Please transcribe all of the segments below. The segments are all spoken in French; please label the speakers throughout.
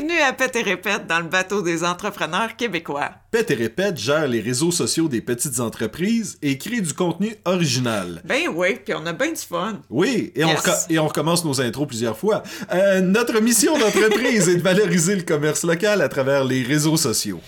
Speaker 1: Bienvenue à Pète et Répète dans le bateau des entrepreneurs québécois.
Speaker 2: Pète et Répète gère les réseaux sociaux des petites entreprises et crée du contenu original.
Speaker 1: Ben oui, puis on a bien du fun.
Speaker 2: Oui, et, on, et on recommence nos intros plusieurs fois. Euh, notre mission d'entreprise est de valoriser le commerce local à travers les réseaux sociaux.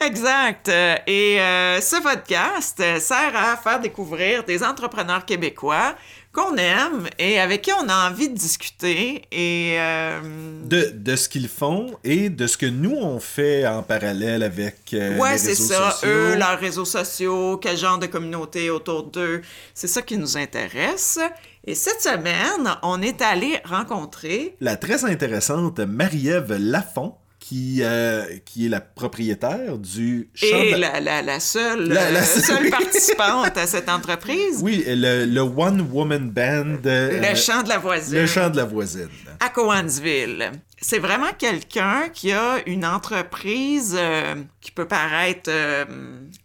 Speaker 1: Exact. Euh, et euh, ce podcast sert à faire découvrir des entrepreneurs québécois qu'on aime et avec qui on a envie de discuter et euh,
Speaker 2: de, de, ce qu'ils font et de ce que nous on fait en parallèle avec euh,
Speaker 1: ouais, c'est ça. Eux, leurs réseaux sociaux, quel genre de communauté autour d'eux, c'est ça qui nous intéresse. Et cette semaine, on est allé rencontrer
Speaker 2: la très intéressante Marie-Ève Lafont qui, euh, qui est la propriétaire du
Speaker 1: champ Et la, la, la, seule, la, seule participante à cette entreprise.
Speaker 2: Oui, le, le One Woman Band.
Speaker 1: Euh, le chant de la voisine.
Speaker 2: Le chant de la voisine.
Speaker 1: À Cowansville. C'est vraiment quelqu'un qui a une entreprise euh, qui peut paraître...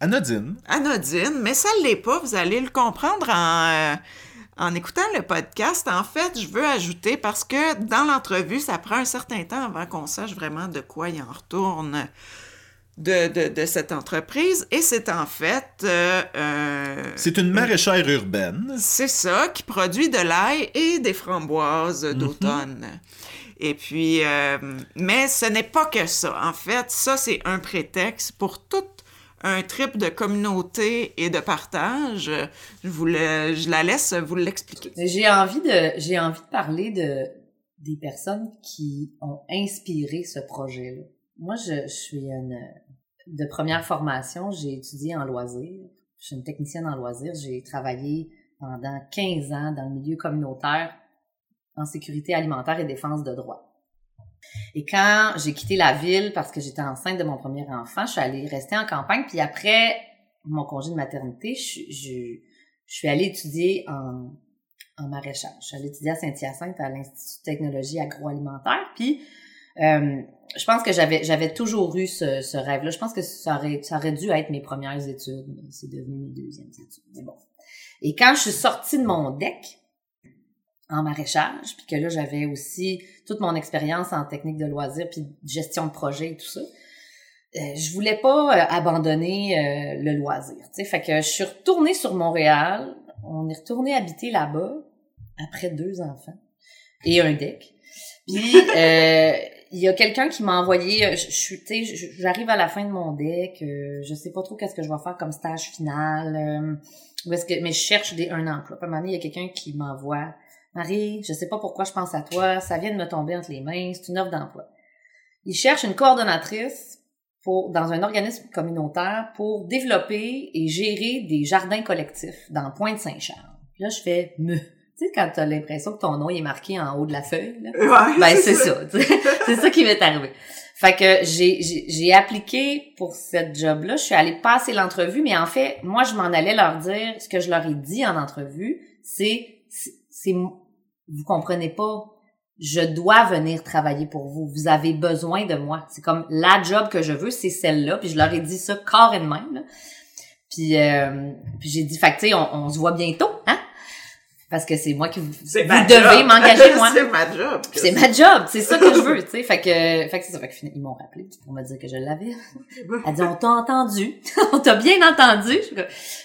Speaker 2: anodine.
Speaker 1: Anodine, mais ça ne l'est pas. Vous allez le comprendre en en écoutant le podcast, en fait, je veux ajouter, parce que dans l'entrevue, ça prend un certain temps avant qu'on sache vraiment de quoi il en retourne de, cette entreprise. Et c'est en fait... Euh,
Speaker 2: c'est une maraîchère urbaine.
Speaker 1: C'est ça, qui produit de l'ail et des framboises mhm. d'automne. Et puis, euh, mais ce n'est pas que ça. En fait, ça, c'est un prétexte pour toute un trip de communauté et de partage. Je, vous je la laisse vous l'expliquer.
Speaker 3: J'ai envie de, j'ai envie de parler de des personnes qui ont inspiré ce projet-là. Moi, je, je suis une de première formation. J'ai étudié en loisirs. Je suis une technicienne en loisirs. J'ai travaillé pendant 15 ans dans le milieu communautaire en sécurité alimentaire et défense de droits. Et quand j'ai quitté la ville parce que j'étais enceinte de mon premier enfant, je suis allée rester en campagne. Puis après mon congé de maternité, je, je, suis allée étudier en, en maraîchage. Je suis allée étudier à Saint-Hyacinthe à l'Institut de technologie agroalimentaire. Puis euh, je pense que j'avais j'avais toujours eu ce, ce rêve-là. Je pense que ça aurait, ça aurait dû être mes premières études, mais c'est devenu mes deuxièmes études. Mais bon. Et quand je suis sortie de mon deck, en maraîchage, puis que là, j'avais aussi toute mon expérience en technique de loisirs, puis gestion de projet et tout ça. Euh, je voulais pas euh, abandonner euh, le loisir, tu sais. Fait que je suis retournée sur Montréal. On est retourné habiter là-bas après deux enfants et un deck. Puis il y a quelqu'un qui m'a envoyé. Je suis, tu sais, j'arrive à la fin de mon deck. je sais pas trop qu'est-ce que je vais faire comme stage final. est-ce que, mais je cherche des un emploi. À un moment donné, il y a quelqu'un qui m'envoie Marie, je sais pas pourquoi je pense à toi, ça vient de me tomber entre les mains, c'est une offre d'emploi. Il cherche une coordonnatrice pour, dans un organisme communautaire pour développer et gérer des jardins collectifs dans Pointe-Saint-Charles. Là, je fais me. Tu sais, quand t'as l'impression que ton nom est marqué en haut de la feuille, là, ben c'est ça. c'est ça qui m'est arrivé. Fait que j'ai, j'ai, appliqué pour cette job-là. Je suis allée passer l'entrevue, mais en fait, moi, je m'en allais leur dire ce que je leur ai dit en entrevue, c'est c'est vous comprenez pas je dois venir travailler pour vous. Vous avez besoin de moi. C'est comme la job que je veux, c'est celle-là. Puis je leur ai dit ça carrément. Là. Puis, euh, puis j'ai dit, fait que, on, on se voit bientôt, hein? Parce que c'est moi qui vous, vous devez m'engager moi.
Speaker 1: c'est ma job.
Speaker 3: C'est ma job, c'est ça que je veux, tu sais. Fait que, fait que c'est ça. Fait que ils m'ont rappelé pour me dire que je l'avais. Elle dit, on t'a entendu, on t'a bien entendu.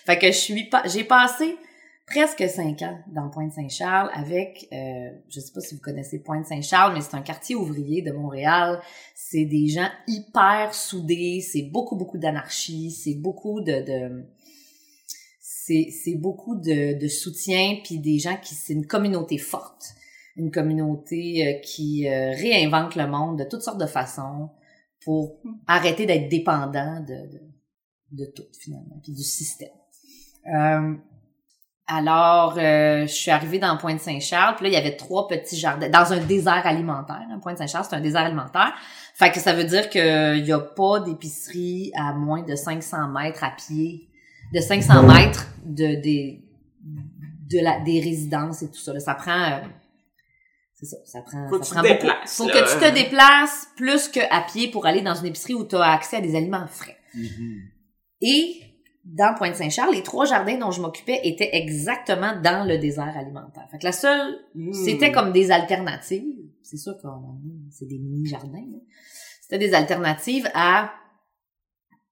Speaker 3: Fait que je suis pas, j'ai passé presque cinq ans dans Pointe-Saint-Charles avec, euh, je sais pas si vous connaissez Pointe-Saint-Charles, mais c'est un quartier ouvrier de Montréal. C'est des gens hyper soudés, c'est beaucoup, beaucoup d'anarchie, c'est beaucoup de... de c'est, c'est beaucoup de, de soutien, puis des gens qui... C'est une communauté forte. Une communauté euh, qui euh, réinvente le monde de toutes sortes de façons pour arrêter d'être dépendant de, de, de tout, finalement, puis du système. Euh, alors, euh, je suis arrivée dans Pointe-Saint-Charles, puis là, il y avait trois petits jardins, dans un désert alimentaire. Hein, Pointe-Saint-Charles, c'est un désert alimentaire. Fait que ça veut dire qu'il n'y a pas d'épicerie à moins de 500 mètres à pied, de 500 mètres de, des, de la, des résidences et tout ça. ça prend... Euh, c'est ça, ça prend,
Speaker 1: faut
Speaker 3: ça
Speaker 1: prend beaucoup. Faut
Speaker 3: que tu te déplaces plus qu'à pied pour aller dans une épicerie où tu as accès à des aliments frais.
Speaker 2: Mm-hmm.
Speaker 3: Et dans Pointe-Saint-Charles, les trois jardins dont je m'occupais étaient exactement dans le désert alimentaire. Fait que la seule,
Speaker 1: Hmm.
Speaker 3: c'était comme des alternatives. C'est sûr que c'est des mini-jardins. là. C'était des alternatives à,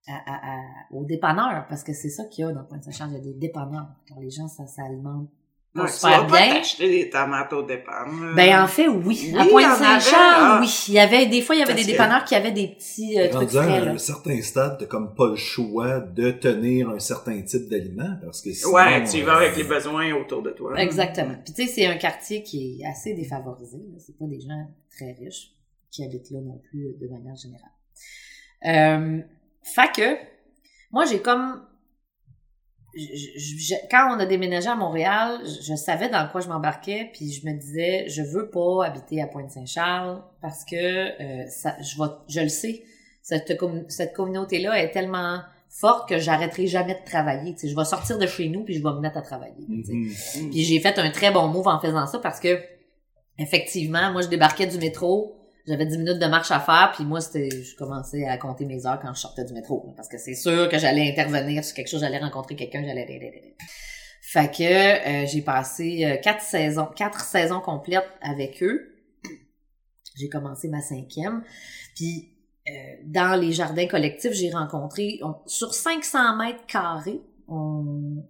Speaker 3: à, à- à- aux dépanneurs, parce que c'est ça qu'il y a dans Pointe-Saint-Charles, il y a des dépanneurs. Quand les gens, ça s'alimente
Speaker 1: Ouais, tu vas pas
Speaker 3: bien.
Speaker 1: t'acheter des tomates au départ.
Speaker 3: Ben en fait oui,
Speaker 1: Oui,
Speaker 3: à
Speaker 1: il y en
Speaker 3: Pointe-Saint-Charles,
Speaker 1: avait, ah.
Speaker 3: oui, il y avait des fois il y avait
Speaker 1: Parce
Speaker 3: des dépanneurs qui avaient des petits euh, trucs
Speaker 2: à
Speaker 3: frais là.
Speaker 2: un certain stade, t'as comme pas le choix de tenir un certain type d'aliment parce que sinon,
Speaker 1: Ouais, tu y vas
Speaker 2: euh,
Speaker 1: avec les besoins autour de toi.
Speaker 3: Exactement. Puis tu sais, c'est un quartier qui est assez défavorisé. là. C'est pas des gens très riches qui habitent là non plus euh, de manière générale. Euh, fait que moi j'ai comme je- je- je- quand on a déménagé à Montréal, je, je savais dans quoi je m'embarquais, puis je me disais je veux pas habiter à Pointe-Saint-Charles parce que euh, ça, je vais, je le sais, cette, com- cette communauté-là est tellement forte que j'arrêterai jamais de travailler. Tu sais, je vais sortir de chez nous puis je vais me mettre à travailler.
Speaker 2: mhm.
Speaker 3: Puis j'ai fait un très bon move en faisant ça parce que effectivement, moi je débarquais du métro, j'avais 10 minutes de marche à faire, puis moi c'était je commençais à compter mes heures quand je sortais du métro parce que c'est sûr que j'allais intervenir sur quelque chose, j'allais rencontrer quelqu'un, j'allais fait que euh, j'ai passé euh, quatre saisons, quatre saisons complètes avec eux. J'ai commencé ma cinquième. Puis euh, dans les jardins collectifs, j'ai rencontré on- sur 500 mètres carrés, on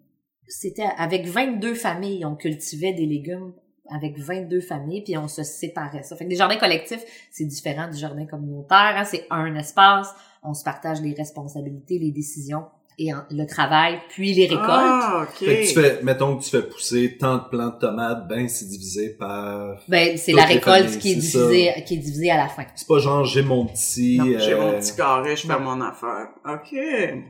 Speaker 3: c'était avec 22 familles, on cultivait des légumes avec 22 familles, puis on se séparait ça. Fait que des jardins collectifs, c'est différent du jardin communautaire. hein. C'est un espace, on se partage les responsabilités, les décisions et en- le travail, puis les récoltes.
Speaker 1: Ah, ok.
Speaker 2: Fait que tu fais, mettons que tu fais pousser tant de plants de tomates, ben c'est divisé par.
Speaker 3: Ben, c'est la récolte
Speaker 2: familles,
Speaker 3: qui est divisée, qui est divisée à la fin.
Speaker 2: C'est pas genre j'ai mon petit.
Speaker 3: Non,
Speaker 1: J'ai mon
Speaker 2: euh,
Speaker 1: petit carré, je fais mon affaire. OK.
Speaker 2: ben,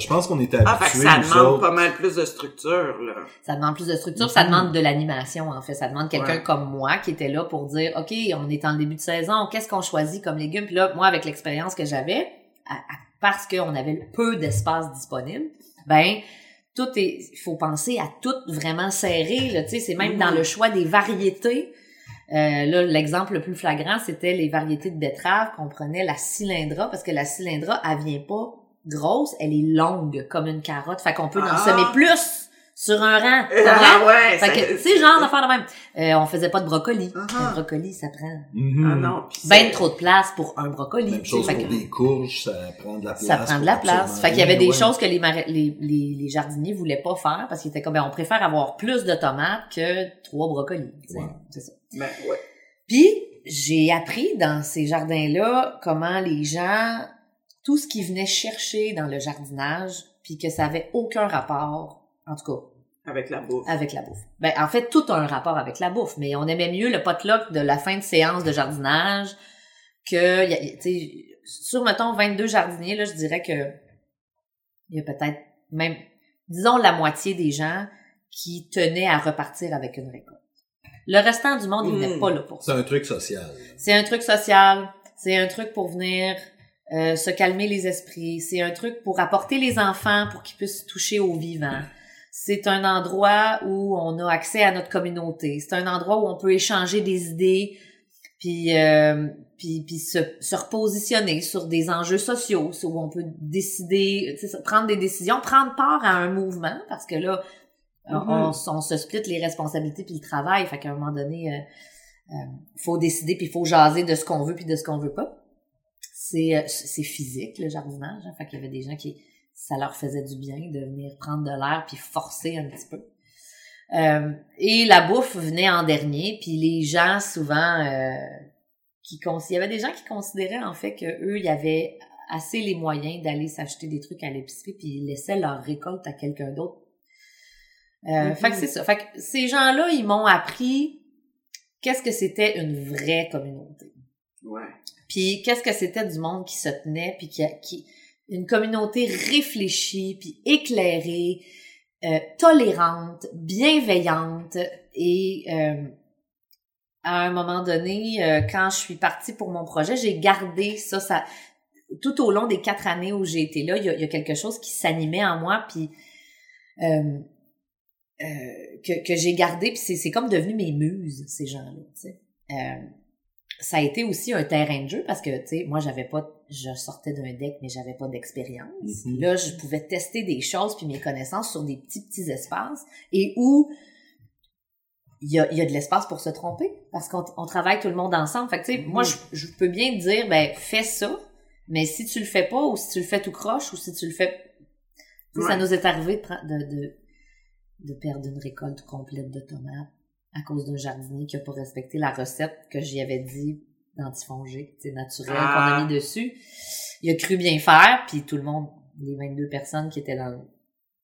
Speaker 2: je pense qu'on était
Speaker 1: Ah, fait que ça demande
Speaker 2: autres.
Speaker 1: pas mal plus de structure, là.
Speaker 3: Ça demande plus de structure, ça demande de l'animation, en fait. Ça demande quelqu'un
Speaker 1: Ouais.
Speaker 3: comme moi qui était là pour dire, OK, on est en début de saison, qu'est-ce qu'on choisit comme légumes? Puis là, moi, avec l'expérience que j'avais, parce qu'on avait peu d'espace disponible, ben, tout est, il faut penser à tout vraiment serré, là, tu sais, c'est même dans le choix des variétés. Euh, là, l'exemple le plus flagrant, c'était les variétés de betteraves qu'on prenait la cylindra, parce que la cylindra, elle vient pas grosse, elle est longue comme une carotte. Fait qu'on peut en
Speaker 1: Ah.
Speaker 3: semer plus sur un rang.
Speaker 1: Ah, ouais,
Speaker 3: Fait
Speaker 1: ça-
Speaker 3: que, c'est genre d'affaire de même. Euh, on faisait pas de brocoli.
Speaker 1: Uh-huh.
Speaker 3: Le brocoli, ça prend
Speaker 2: Mhm.
Speaker 1: Ah non,
Speaker 3: ben trop de place pour un brocoli.
Speaker 2: Même chose
Speaker 3: Fait
Speaker 2: pour
Speaker 3: que-
Speaker 2: des courges, ça prend de la place.
Speaker 3: ça prend de la place. Fait qu'il y avait des
Speaker 2: ouais.
Speaker 3: choses que les, mara- les, les, les jardiniers voulaient pas faire parce qu'ils étaient comme, ben, on préfère avoir plus de tomates que trois brocolis.
Speaker 2: Ouais.
Speaker 3: C'est ça.
Speaker 1: Ben, ouais.
Speaker 3: Puis, j'ai appris dans ces jardins-là comment les gens, tout ce qu'ils venaient chercher dans le jardinage, puis que ça avait aucun rapport, en tout cas,
Speaker 1: Avec la bouffe.
Speaker 3: avec la bouffe. Ben, en fait, tout a un rapport avec la bouffe, mais on aimait mieux le potluck de la fin de séance de jardinage que, tu sais, sur, mettons, 22 jardiniers, là, je dirais que il y a peut-être même, disons, la moitié des gens qui tenaient à repartir avec une récolte. Le restant du monde, ils venaient
Speaker 1: Mm.
Speaker 3: pas là pour ça.
Speaker 2: C'est un truc social.
Speaker 3: C'est un truc social, c'est un truc pour venir euh, se calmer les esprits, c'est un truc pour apporter les enfants pour qu'ils puissent toucher au vivant. C'est un endroit où on a accès à notre communauté. C'est un endroit où on peut échanger des idées, puis euh, puis, puis se, se repositionner sur des enjeux sociaux, où on peut décider, prendre des décisions, prendre part à un mouvement, parce que là, on-
Speaker 1: Mhm.
Speaker 3: on, on se split les responsabilités puis le travail, fait qu'à un moment donné, euh, euh, faut décider puis il faut jaser de ce qu'on veut puis de ce qu'on veut pas. C'est euh, c'est physique le jardinage, hein, fait qu'il y avait des gens qui ça leur faisait du bien de venir prendre de l'air puis forcer un petit peu. Euh, et la bouffe venait en dernier, puis les gens souvent euh, qui il y avait des gens qui considéraient en fait que eux il y avait assez les moyens d'aller s'acheter des trucs à l'épicerie puis ils laissaient leur récolte à quelqu'un d'autre. Euh,
Speaker 1: Mhm.
Speaker 3: Fait que c'est ça. Fait que ces gens-là, ils m'ont appris qu'est-ce que c'était une vraie communauté.
Speaker 1: Ouais.
Speaker 3: Puis qu'est-ce que c'était du monde qui se tenait, puis qui, qui une communauté réfléchie, puis éclairée, euh, tolérante, bienveillante et euh, à un moment donné, euh, quand je suis partie pour mon projet, j'ai gardé ça, ça tout au long des quatre années où j'ai été là, il y a, y a quelque chose qui s'animait en moi, puis euh, euh, que, que j'ai gardé, puis c'est, c'est comme devenu mes muses, ces gens-là. Ça a été aussi un terrain de jeu parce que, tu sais, moi, j'avais pas, je sortais d'un deck, mais j'avais pas d'expérience.
Speaker 2: Mhm.
Speaker 3: Là, je pouvais tester des choses puis mes connaissances sur des petits, petits espaces et où il y a, il y a de l'espace pour se tromper parce qu'on on travaille tout le monde ensemble. Fait que, tu sais, moi, je, je peux bien dire, ben, fais ça, mais si tu le fais pas ou si tu le fais tout croche ou si tu le fais... Tu sais, Ça
Speaker 1: Ouais.
Speaker 3: nous est arrivé de, de, de perdre une récolte complète de tomates à cause d'un jardinier qui a pas respecté la recette que j'y avais dit d'antifongique, c'est naturel
Speaker 1: Ah.
Speaker 3: qu'on a mis dessus. Il a cru bien faire, puis tout le monde, les 22 personnes qui étaient dans le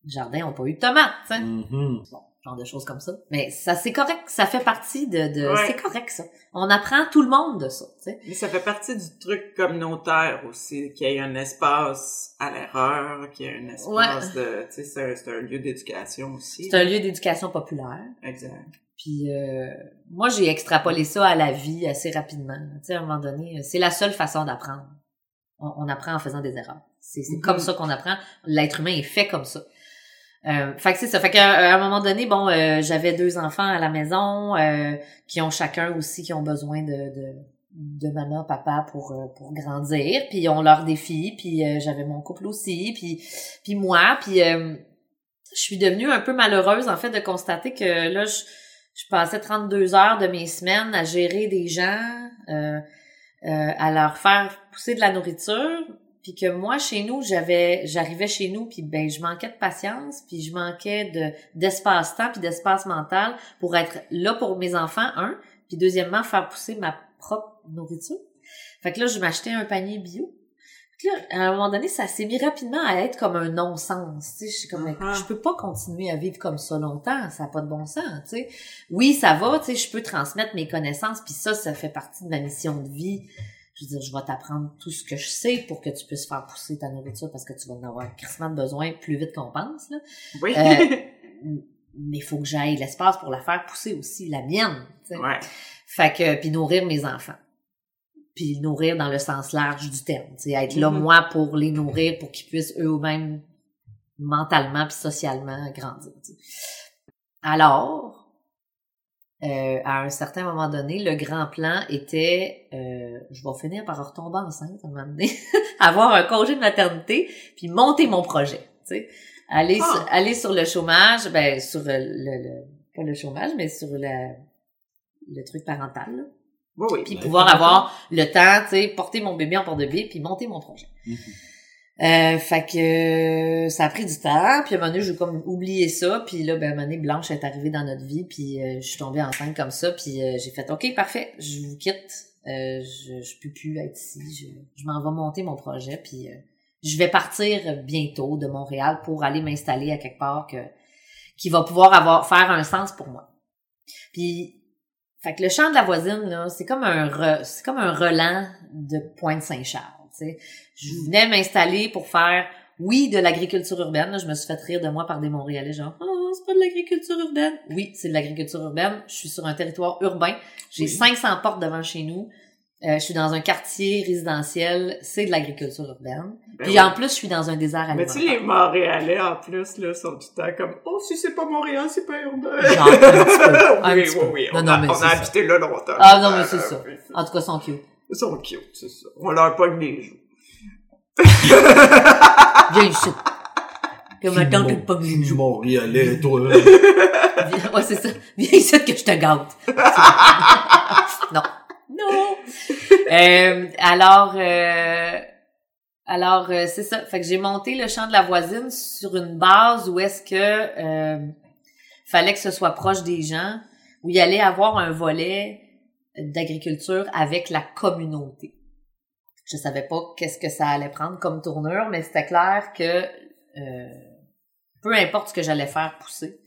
Speaker 3: jardin ont pas eu de tomates, sais.
Speaker 2: Mhm.
Speaker 3: Bon, genre de choses comme ça. Mais ça, c'est correct, ça fait partie de, de
Speaker 1: Ouais.
Speaker 3: c'est correct, ça. On apprend tout le monde de ça, tu sais.
Speaker 1: Mais ça fait partie du truc communautaire aussi, qu'il y ait un espace à l'erreur, qu'il y ait un espace de, tu sais, c'est un, c'est un lieu d'éducation aussi.
Speaker 3: C'est un lieu d'éducation populaire.
Speaker 1: Exact.
Speaker 3: Puis euh, moi, j'ai extrapolé ça à la vie assez rapidement. Tu sais, à un moment donné, c'est la seule façon d'apprendre. On, on apprend en faisant des erreurs. C'est c'est
Speaker 1: Mhm.
Speaker 3: comme ça qu'on apprend. L'être humain est fait comme ça. Euh, fait que c'est ça. Fait qu'à à un moment donné, bon, euh, j'avais deux enfants à la maison euh, qui ont chacun aussi qui ont besoin de, de, de maman, papa pour euh, pour grandir. Puis ils ont leurs défis. Puis euh, j'avais mon couple aussi. Puis puis moi. Puis euh, je suis devenue un peu malheureuse en fait de constater que là je je passais 32 heures de mes semaines à gérer des gens, euh, euh, à leur faire pousser de la nourriture, puis que moi chez nous, j'avais j'arrivais chez nous puis ben je manquais de patience, puis je manquais de d'espace-temps puis d'espace mental pour être là pour mes enfants un, puis deuxièmement faire pousser ma propre nourriture. Fait que là je m'achetais un panier bio. Que là, à un moment donné, ça s'est mis rapidement à être comme un non-sens. Tu sais, je suis comme,
Speaker 1: Mhm.
Speaker 3: je peux pas continuer à vivre comme ça longtemps. Ça n'a pas de bon sens. Tu sais, oui, ça va. Tu sais, je peux transmettre mes connaissances, puis ça, ça fait partie de ma mission de vie. Je veux dire, je vais t'apprendre tout ce que je sais pour que tu puisses faire pousser ta nourriture parce que tu vas en avoir crissement besoin plus vite qu'on pense. Là.
Speaker 1: Oui.
Speaker 3: Euh, Mais il faut que j'aille l'espace pour la faire pousser aussi, la mienne. tu sais.
Speaker 1: ouais.
Speaker 3: Fait que puis nourrir mes enfants. Puis nourrir dans le sens large du terme, sais, être là
Speaker 1: Mhm.
Speaker 3: moi pour les nourrir pour qu'ils puissent eux-mêmes mentalement puis socialement grandir. Alors euh, à un certain moment donné, le grand plan était euh, je vais finir par retomber enceinte à un moment donné, avoir un congé de maternité puis monter mon projet, tu sais. Aller
Speaker 1: Ah.
Speaker 3: sur, aller sur le chômage, ben sur le, le pas le chômage mais sur le le truc parental là
Speaker 1: Oui, oui.
Speaker 3: puis pouvoir avoir le temps, tu sais, porter mon bébé en porte-bébé, puis monter mon projet.
Speaker 2: Mhm.
Speaker 3: Euh, fait que euh, ça a pris du temps, puis à un moment donné, j'ai comme oublié ça, puis là, ben, à un moment donné, Blanche est arrivée dans notre vie, puis euh, je suis tombée enceinte comme ça, puis euh, j'ai fait « OK, parfait, je vous quitte, euh, je, je peux plus être ici, je, je m'en vais monter mon projet, puis euh, je vais partir bientôt de Montréal pour aller m'installer à quelque part que qui va pouvoir avoir faire un sens pour moi. » Puis fait que le champ de la voisine, là, c'est comme un re- c'est comme un relan de Pointe-Saint-Charles. tu sais. Je venais m'installer pour faire, oui, de l'agriculture urbaine. là. je me suis fait rire de moi par des Montréalais, genre, oh, c'est pas de l'agriculture urbaine. Oui, c'est de l'agriculture urbaine. Je suis sur un territoire urbain. J'ai
Speaker 1: Oui.
Speaker 3: 500 portes devant chez nous. Euh, je suis dans un quartier résidentiel. C'est de l'agriculture urbaine.
Speaker 1: Ben
Speaker 3: Puis
Speaker 1: oui.
Speaker 3: en plus, je suis dans un désert
Speaker 1: Mais tu sais,
Speaker 3: alimentaire.
Speaker 1: les Montréalais, en plus, là, sont tout le temps comme, oh, si c'est pas Montréal, c'est pas urbain.
Speaker 3: Genre, un petit peu, un
Speaker 1: oui,
Speaker 3: petit
Speaker 1: oui,
Speaker 3: peu.
Speaker 1: oui.
Speaker 3: Non,
Speaker 1: on
Speaker 3: non,
Speaker 1: a,
Speaker 3: mais
Speaker 1: on a habité là longtemps.
Speaker 3: Ah, non, mais c'est
Speaker 1: Euh,
Speaker 3: ça. En tout cas, ils sont cute.
Speaker 1: Ils sont cute, c'est ça. On leur pogne les joues.
Speaker 3: Viens ici. Que ma tante est pas
Speaker 2: Je
Speaker 3: venue.
Speaker 2: suis Montréalais, toi.
Speaker 3: Viens- Ouais, c'est ça. Viens ici que je te gâte. non. Non. Euh, alors, euh, alors euh, c'est ça. Fait que j'ai monté le champ de la voisine sur une base où est-ce que euh, fallait que ce soit proche des gens, où il allait avoir un volet d'agriculture avec la communauté. Je savais pas qu'est-ce que ça allait prendre comme tournure, mais c'était clair que euh, peu importe ce que j'allais faire pousser,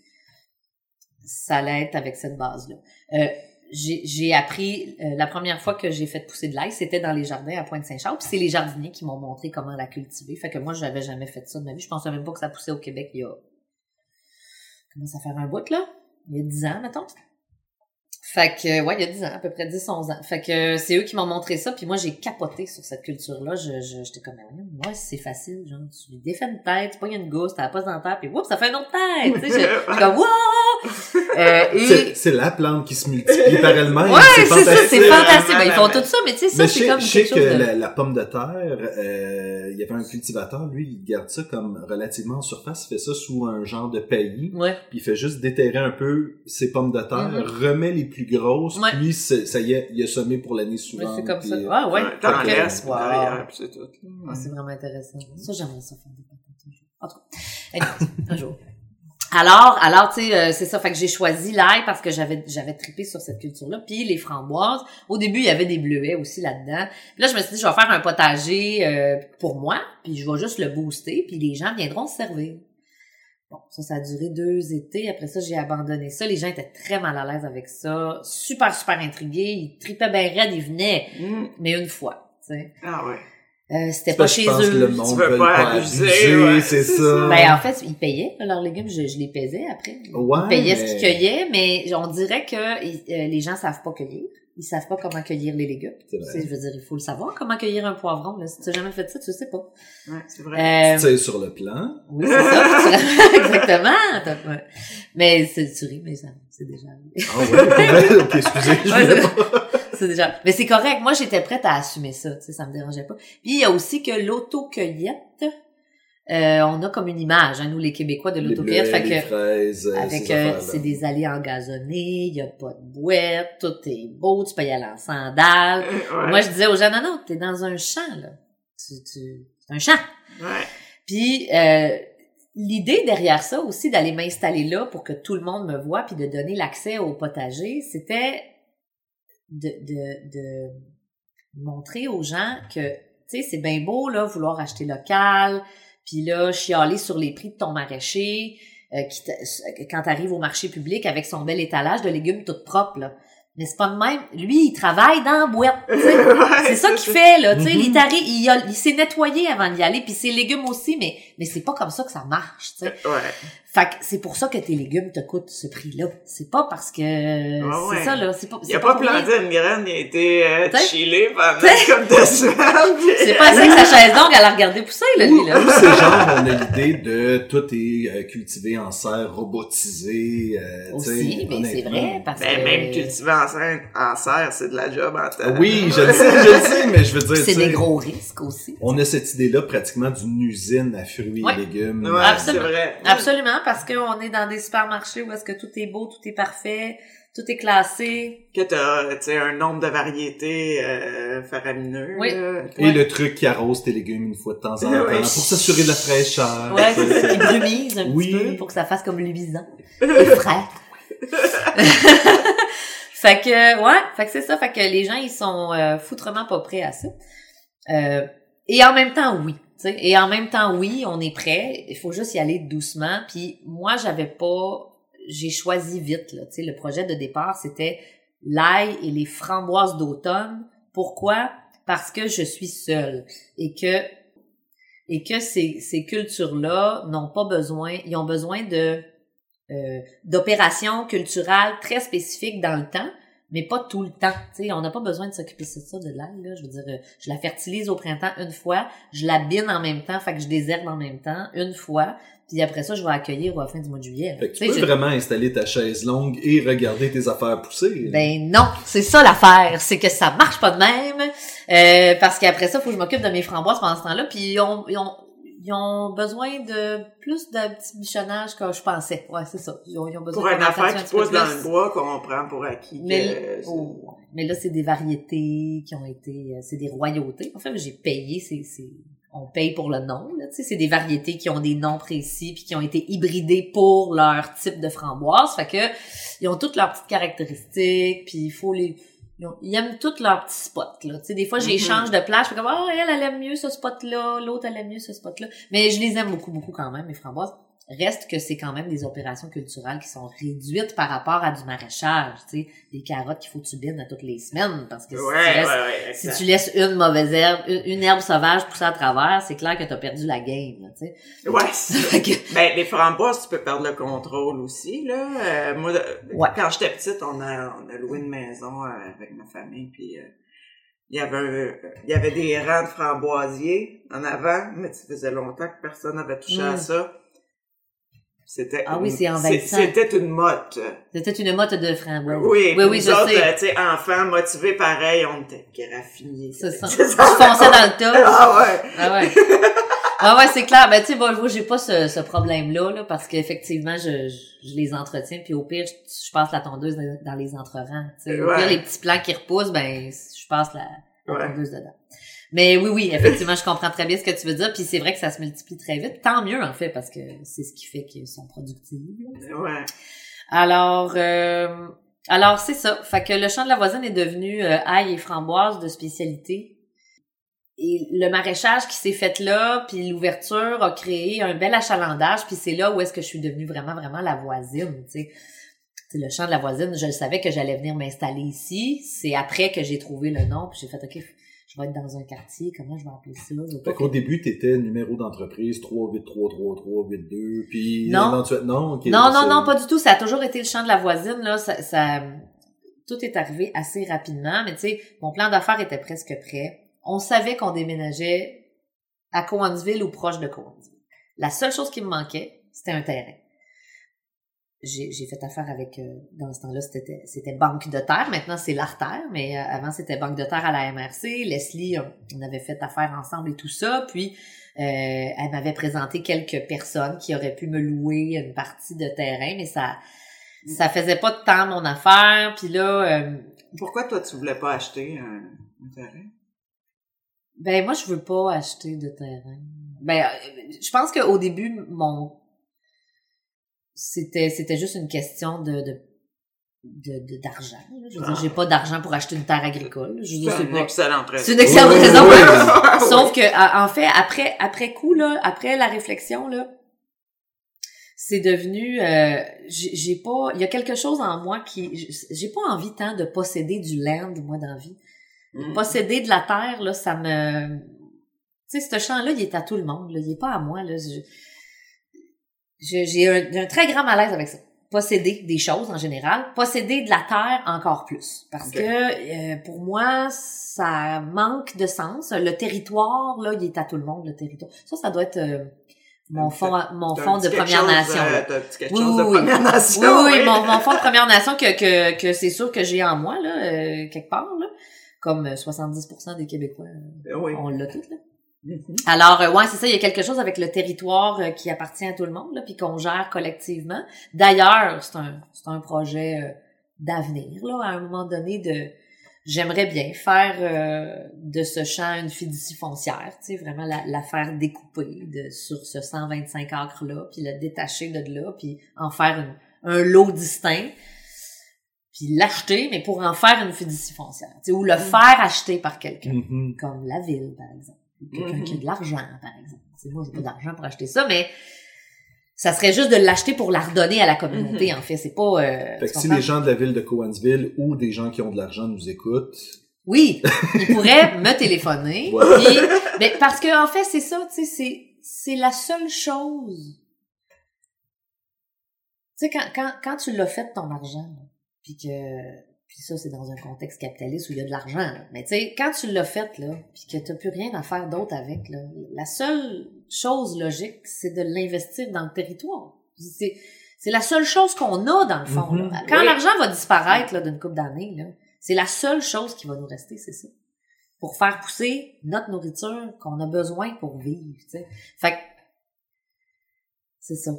Speaker 3: ça allait être avec cette base-là. Euh, j'ai appris, euh, la première fois que j'ai fait pousser de l'ail, c'était dans les jardins à Pointe-Saint-Charles, puis c'est les jardiniers qui m'ont montré comment la cultiver. Fait que moi, j'avais jamais fait ça de ma vie. Je pensais même pas que ça poussait au Québec il y a... Comment ça fait un bout, là? Il y a 10 ans, mettons. Fait que, ouais, il y a 10 ans, à peu près 10, 11 ans. Fait que c'est eux qui m'ont montré ça, puis moi, j'ai capoté sur cette culture-là. Je, je, j'étais comme, ouais, moi, c'est facile, genre, tu défais une tête, tu pognes une gousse, t'as la passe dans la terre, puis oups, ça fait une autre tête! Tu sais, je- je suis comme, wow! Euh,
Speaker 2: C'est
Speaker 3: et...
Speaker 2: c'est la plante qui se multiplie par elle-même.
Speaker 3: Ouais, c'est ça, c'est fantastique. Ben, ils font tout ça, mais tu sais, ça, c'est comme
Speaker 2: je sais que
Speaker 3: de...
Speaker 2: la, la pomme de terre, euh, il y avait un cultivateur, lui, il garde ça comme relativement en surface, il fait ça sous un genre de paillis,
Speaker 3: Ouais.
Speaker 2: puis il fait juste déterrer un peu ses pommes de terre,
Speaker 3: Mhm.
Speaker 2: remet les plus grosses,
Speaker 3: Ouais.
Speaker 2: puis ça y est, il a semé pour l'année
Speaker 3: Ouais,
Speaker 2: suivante.
Speaker 3: c'est comme
Speaker 2: puis,
Speaker 3: ça.
Speaker 2: euh,
Speaker 3: Ah, ouais.
Speaker 1: T'en derrière, puis c'est tout.
Speaker 3: Ah, c'est vraiment intéressant. Ça, j'aimerais ça faire des. En tout cas, un jour. Alors, alors, tu sais, euh, c'est ça. Fait que j'ai choisi l'ail parce que j'avais, j'avais trippé sur cette culture-là. Puis les framboises. Au début, il y avait des bleuets aussi là-dedans. Puis là, je me suis dit, je vais faire un potager euh, pour moi. Puis je vais juste le booster. Puis les gens viendront se servir. Bon, ça, ça a duré deux étés. Après ça, j'ai abandonné ça. Les gens étaient très mal à l'aise avec ça. Super, super intrigués. Ils trippaient bien raide. Ils venaient.
Speaker 1: Mm.
Speaker 3: Mais une fois, tu sais.
Speaker 1: Ah ouais.
Speaker 3: Euh, c'était pas chez
Speaker 2: que le
Speaker 3: eux.
Speaker 2: monde
Speaker 1: veux
Speaker 2: veut
Speaker 1: pas
Speaker 2: pas
Speaker 1: abuser, ouais,
Speaker 2: c'est ça.
Speaker 3: Ben, en fait, ils payaient leurs légumes, je, je les pesais après.
Speaker 2: Ouais,
Speaker 3: ils payaient ce qu'ils cueillaient, mais on dirait que euh, les gens savent pas cueillir. Ils savent pas comment cueillir les légumes. Tu
Speaker 2: vrai.
Speaker 3: sais, je veux dire, il faut le savoir comment cueillir un poivron. Là. Si tu n'as jamais fait ça, tu le sais pas.
Speaker 1: Ouais, c'est vrai.
Speaker 3: Euh,
Speaker 2: Tu sais, sur le plan.
Speaker 3: oui, c'est ça. Tu- Exactement. Mais c'est tu ris, mais ça, c'est déjà.
Speaker 2: Ah ouais, ok, excusez, je
Speaker 3: Ouais, c'est- déjà. Mais c'est correct. Moi, j'étais prête à assumer ça. Tu sais, ça me dérangeait pas. Puis il y a aussi que l'autocueillette. Euh, on a comme une image, hein, nous les Québécois, de
Speaker 2: Les
Speaker 3: l'autocueillette. Fait
Speaker 2: les
Speaker 3: que
Speaker 2: fraises, euh,
Speaker 3: avec
Speaker 2: ces
Speaker 3: euh, c'est des allées engazonnées, il y a pas de boîte, tout est beau, tu peux y aller en sandales.
Speaker 1: Ouais.
Speaker 3: Moi, je disais aux gens, non, non, t'es dans un champ, là. Tu, tu, c'est un champ.
Speaker 1: Ouais.
Speaker 3: Puis, euh, l'idée derrière ça aussi, d'aller m'installer là pour que tout le monde me voit, puis de donner l'accès au potager, c'était de, de, de montrer aux gens que, tu sais, c'est bien beau, là, vouloir acheter local, puis là, chialer sur les prix de ton maraîcher, euh, qui te- quand t'arrives au marché public avec son bel étalage de légumes tout propre, là. Mais c'est pas de même. Lui, il travaille dans la boîte. tu sais.
Speaker 1: Ouais,
Speaker 3: C'est ça qu'il fait, là. Tu sais, il, est arri- il, a- il s'est nettoyé avant d'y aller, puis ses légumes aussi, mais, mais c'est pas comme ça que ça marche, tu sais.
Speaker 1: Ouais.
Speaker 3: Fait que c'est pour ça que tes légumes te coûtent ce prix-là. C'est pas parce que
Speaker 1: ouais.
Speaker 3: c'est ça, là. C'est pas,
Speaker 1: Il a
Speaker 3: pas
Speaker 1: pas planté une graine, il a été euh, chillé pendant comme deux semaines.
Speaker 3: C'est pas assez que sa chaise longue à la regarder pousser, là, lui, là.
Speaker 2: Ou c'est genre, on a l'idée de tout est euh, cultivé en serre, robotisé. Euh, tu sais,
Speaker 3: Aussi, mais c'est vrai, parce
Speaker 1: Ben,
Speaker 3: que...
Speaker 1: même cultiver en serre, en serre, c'est de la job en temps.
Speaker 2: Ah Oui, je le sais, je le sais, mais je veux dire,
Speaker 3: C'est des gros risques aussi.
Speaker 2: on a cette idée-là pratiquement d'une usine à fruits
Speaker 3: Ouais.
Speaker 2: et légumes.
Speaker 1: Ouais,
Speaker 3: Absolument.
Speaker 1: c'est vrai.
Speaker 3: Absolument, parce qu'on est dans des supermarchés où est-ce que tout est beau, tout est parfait, tout est classé.
Speaker 1: Que t'as, tu sais, un nombre de variétés euh, faramineux.
Speaker 3: Oui.
Speaker 1: là.
Speaker 2: Et
Speaker 3: Ouais.
Speaker 2: le truc qui arrose tes légumes une fois de temps en temps pour s'assurer de la fraîcheur.
Speaker 3: Ouais, c'est ça, qui brumise un
Speaker 2: Oui.
Speaker 3: petit peu pour que ça fasse comme luisant et frais. fait que, ouais, fait que c'est ça. Fait que les gens, ils sont euh, foutrement pas prêts à ça. Euh, et en même temps, oui. Et en même temps, oui, on est prêt. Il faut juste y aller doucement. Puis moi, j'avais pas... J'ai choisi vite. Là, le projet de départ, c'était l'ail et les framboises d'automne. Pourquoi? Parce que je suis seule et que et que ces, ces cultures-là n'ont pas besoin, ils ont besoin de euh, d'opérations culturelles très spécifiques dans le temps, mais pas tout le temps. Tu sais, on n'a pas besoin de s'occuper de ça de l'ail. Là. Je veux dire, euh, je la fertilise au printemps une fois, je la bine en même temps, fait que je désherbe en même temps une fois, puis après ça, je vais accueillir à la fin du mois de juillet.
Speaker 2: Fait que tu peux
Speaker 3: je-
Speaker 2: vraiment installer ta chaise longue et regarder tes affaires pousser.
Speaker 3: Ben non, c'est ça l'affaire, c'est que ça marche pas de même, euh, parce qu'après ça, faut que je m'occupe de mes framboises pendant ce temps-là, puis ils ont, ils ont, besoin de plus de petit bichonnage que je pensais. Ouais, c'est ça. Ils ont, ils ont besoin
Speaker 1: Pour une affaire qui pousse dans le bois qu'on prend pour acquis. que
Speaker 3: Mais,
Speaker 1: c'est-
Speaker 3: oh, mais là, c'est des variétés qui ont été, euh, c'est des royautés. En fait, j'ai payé, c'est, c'est, on paye pour le nom, là, tu sais, c'est des variétés qui ont des noms précis puis qui ont été hybridées pour leur type de framboise. Fait que, ils ont toutes leurs petites caractéristiques puis il faut les, ils, aiment tous leurs petits spots, là. Des fois, j'échange de place, je fais comme, ah, elle, elle aime mieux ce spot-là, l'autre, elle aime mieux ce spot-là. Mais je les aime beaucoup, beaucoup quand même, mes framboises. Reste que c'est quand même des opérations culturelles qui sont réduites par rapport à du maraîchage, tu sais. Des carottes qu'il faut que tu bines à toutes les semaines, parce que si,
Speaker 1: Ouais,
Speaker 3: tu, laisses,
Speaker 1: ouais,
Speaker 3: si tu laisses une mauvaise herbe, une, une herbe sauvage pousser à travers, c'est clair que t'as perdu la game, tu sais.
Speaker 1: Ouais,
Speaker 3: que-
Speaker 1: Ben, les framboises, tu peux perdre le contrôle aussi, là. Euh, moi,
Speaker 3: Ouais.
Speaker 1: quand j'étais petite, on a, on a loué une maison euh, avec ma famille, puis euh, il y avait il y avait des rangs de framboisiers en avant, mais ça faisait longtemps que personne n'avait touché à
Speaker 3: Mm.
Speaker 1: ça. C'était
Speaker 3: Ah oui, c'est
Speaker 1: c'est-
Speaker 3: envahissant.
Speaker 1: C'était une motte.
Speaker 3: C'était une motte de framboise.
Speaker 1: Oui,
Speaker 3: oui, oui, je
Speaker 1: autres,
Speaker 3: sais.
Speaker 1: tu sais, enfants motivés pareil, on était graffinés.
Speaker 3: C'est ça.
Speaker 1: C'est
Speaker 3: Tu fonçais dans le tas.
Speaker 1: Ah ouais.
Speaker 3: Ah ouais. Ah ouais, c'est clair. Ben tu sais, bon, moi j'ai pas ce, ce problème-là là, parce qu'effectivement, je, je, je les entretiens, puis au pire, je, je passe la tondeuse dans, dans les entrerangs. tu sais. Au
Speaker 1: Ouais.
Speaker 3: pire, les petits plants qui repoussent, ben je passe la, la
Speaker 1: Ouais.
Speaker 3: tondeuse dedans. Mais oui, oui, effectivement, je comprends très bien ce que tu veux dire, puis c'est vrai que ça se multiplie très vite. Tant mieux en fait, parce que c'est ce qui fait qu'ils sont productifs.
Speaker 1: Ouais.
Speaker 3: Alors, euh, alors c'est ça. Fait que le champ de la voisine est devenu euh, ail et framboise de spécialité. Et le maraîchage qui s'est fait là, puis l'ouverture a créé un bel achalandage, puis c'est là où est-ce que je suis devenue vraiment, vraiment la voisine, tu sais. C'est le champ de la voisine, je le savais que j'allais venir m'installer ici. C'est après que j'ai trouvé le nom, puis j'ai fait, OK, je vais être dans un quartier, comment je vais appeler ça?
Speaker 2: Fait qu'au début, t'étais numéro d'entreprise 3833382, puis
Speaker 3: Non.
Speaker 2: non,
Speaker 3: Non, non, non, pas du tout. Ça a toujours été le champ de la voisine, là. Ça, ça- tout est arrivé assez rapidement, mais tu sais, mon plan d'affaires était presque prêt. On savait qu'on déménageait à Cowansville ou proche de Cowansville. La seule chose qui me manquait, c'était un terrain. J'ai j'ai fait affaire avec, euh, dans ce temps-là, c'était c'était Banque de terre. Maintenant, c'est l'artère, mais euh, avant, c'était Banque de terre à la MRC. Leslie, on, on avait fait affaire ensemble et tout ça. Puis, euh, elle m'avait présenté quelques personnes qui auraient pu me louer une partie de terrain, mais ça ça faisait pas de temps mon affaire. Puis là, euh,
Speaker 1: Pourquoi toi tu voulais pas acheter un, un terrain?
Speaker 3: ben moi je veux pas acheter de terrain. Ben euh, je pense qu'au début mon c'était c'était juste une question de de de de- d'argent. là. je veux dire,
Speaker 1: Ah.
Speaker 3: j'ai pas d'argent pour acheter une terre agricole. Je veux dire,
Speaker 1: C'est une
Speaker 3: pas
Speaker 1: excellente raison.
Speaker 3: c'est une excellente
Speaker 2: Oui,
Speaker 3: raison.
Speaker 2: oui.
Speaker 3: Sauf que en fait après après coup là, après la réflexion là, c'est devenu euh, j'ai pas il y a quelque chose en moi qui j'ai pas envie tant de posséder du land moi dans la vie.
Speaker 1: Mm.
Speaker 3: Posséder de la terre là, ça me tu sais ce champ là, il est à tout le monde là, il est pas à moi là. Je- j'ai un, j'ai un très grand malaise avec ça. Posséder des choses en général, posséder de la terre encore plus parce que euh, pour moi ça manque de sens. Le territoire là, il est à tout le monde le territoire. Ça ça doit être euh, mon fond mon fond de Première Nation.
Speaker 1: euh,
Speaker 3: Oui, oui.
Speaker 1: Première Nation.
Speaker 3: Oui, oui, mon, mon fond de Première Nation que, que, que c'est sûr que j'ai en moi, là, euh, quelque part, là. Comme euh, 70% des Québécois, euh,
Speaker 1: Oui.
Speaker 3: on l'a tout, là.
Speaker 1: Mhm.
Speaker 3: Alors, euh, ouais, c'est ça, il y a quelque chose avec le territoire euh, qui appartient à tout le monde, là, puis qu'on gère collectivement. D'ailleurs, c'est un, c'est un projet euh, d'avenir, là, à un moment donné, de... J'aimerais bien faire euh, de ce champ une fiducie foncière, tu sais, vraiment la, la faire découper de, sur ce 125 acres-là, puis la détacher de là, puis en faire une- un lot distinct, puis l'acheter, mais pour en faire une fiducie foncière, tu sais, ou le faire acheter par quelqu'un
Speaker 2: Mhm.
Speaker 3: comme la ville, par exemple. Quelqu'un qui a de l'argent, par exemple. Tu sais, moi, j'ai pas d'argent pour acheter ça, mais ça serait juste de l'acheter pour la redonner à la communauté, en fait. C'est pas... Euh,
Speaker 2: Fait que si les gens de la ville de Cowansville ou des gens qui ont de l'argent nous écoutent,
Speaker 3: Oui, ils pourraient me téléphoner.
Speaker 2: Ouais.
Speaker 3: puis- mais parce que en fait, c'est ça, tu sais, c'est c'est la seule chose. Tu sais, quand, quand, quand tu l'as fait ton argent, puis que puis ça, c'est dans un contexte capitaliste où il y a de l'argent. là. Mais tu sais, quand tu l'as fait, là, puis que t'as plus rien à faire d'autre avec, là, la seule chose logique, c'est de l'investir dans le territoire. C'est, c'est la seule chose qu'on a, dans le fond. là.
Speaker 2: Mhm.
Speaker 3: Quand
Speaker 1: Oui.
Speaker 3: l'argent va disparaître là, d'une couple d'années, là, c'est la seule chose qui va nous rester, c'est ça. Pour faire pousser notre nourriture qu'on a besoin pour vivre, tu sais. Fait que, c'est ça.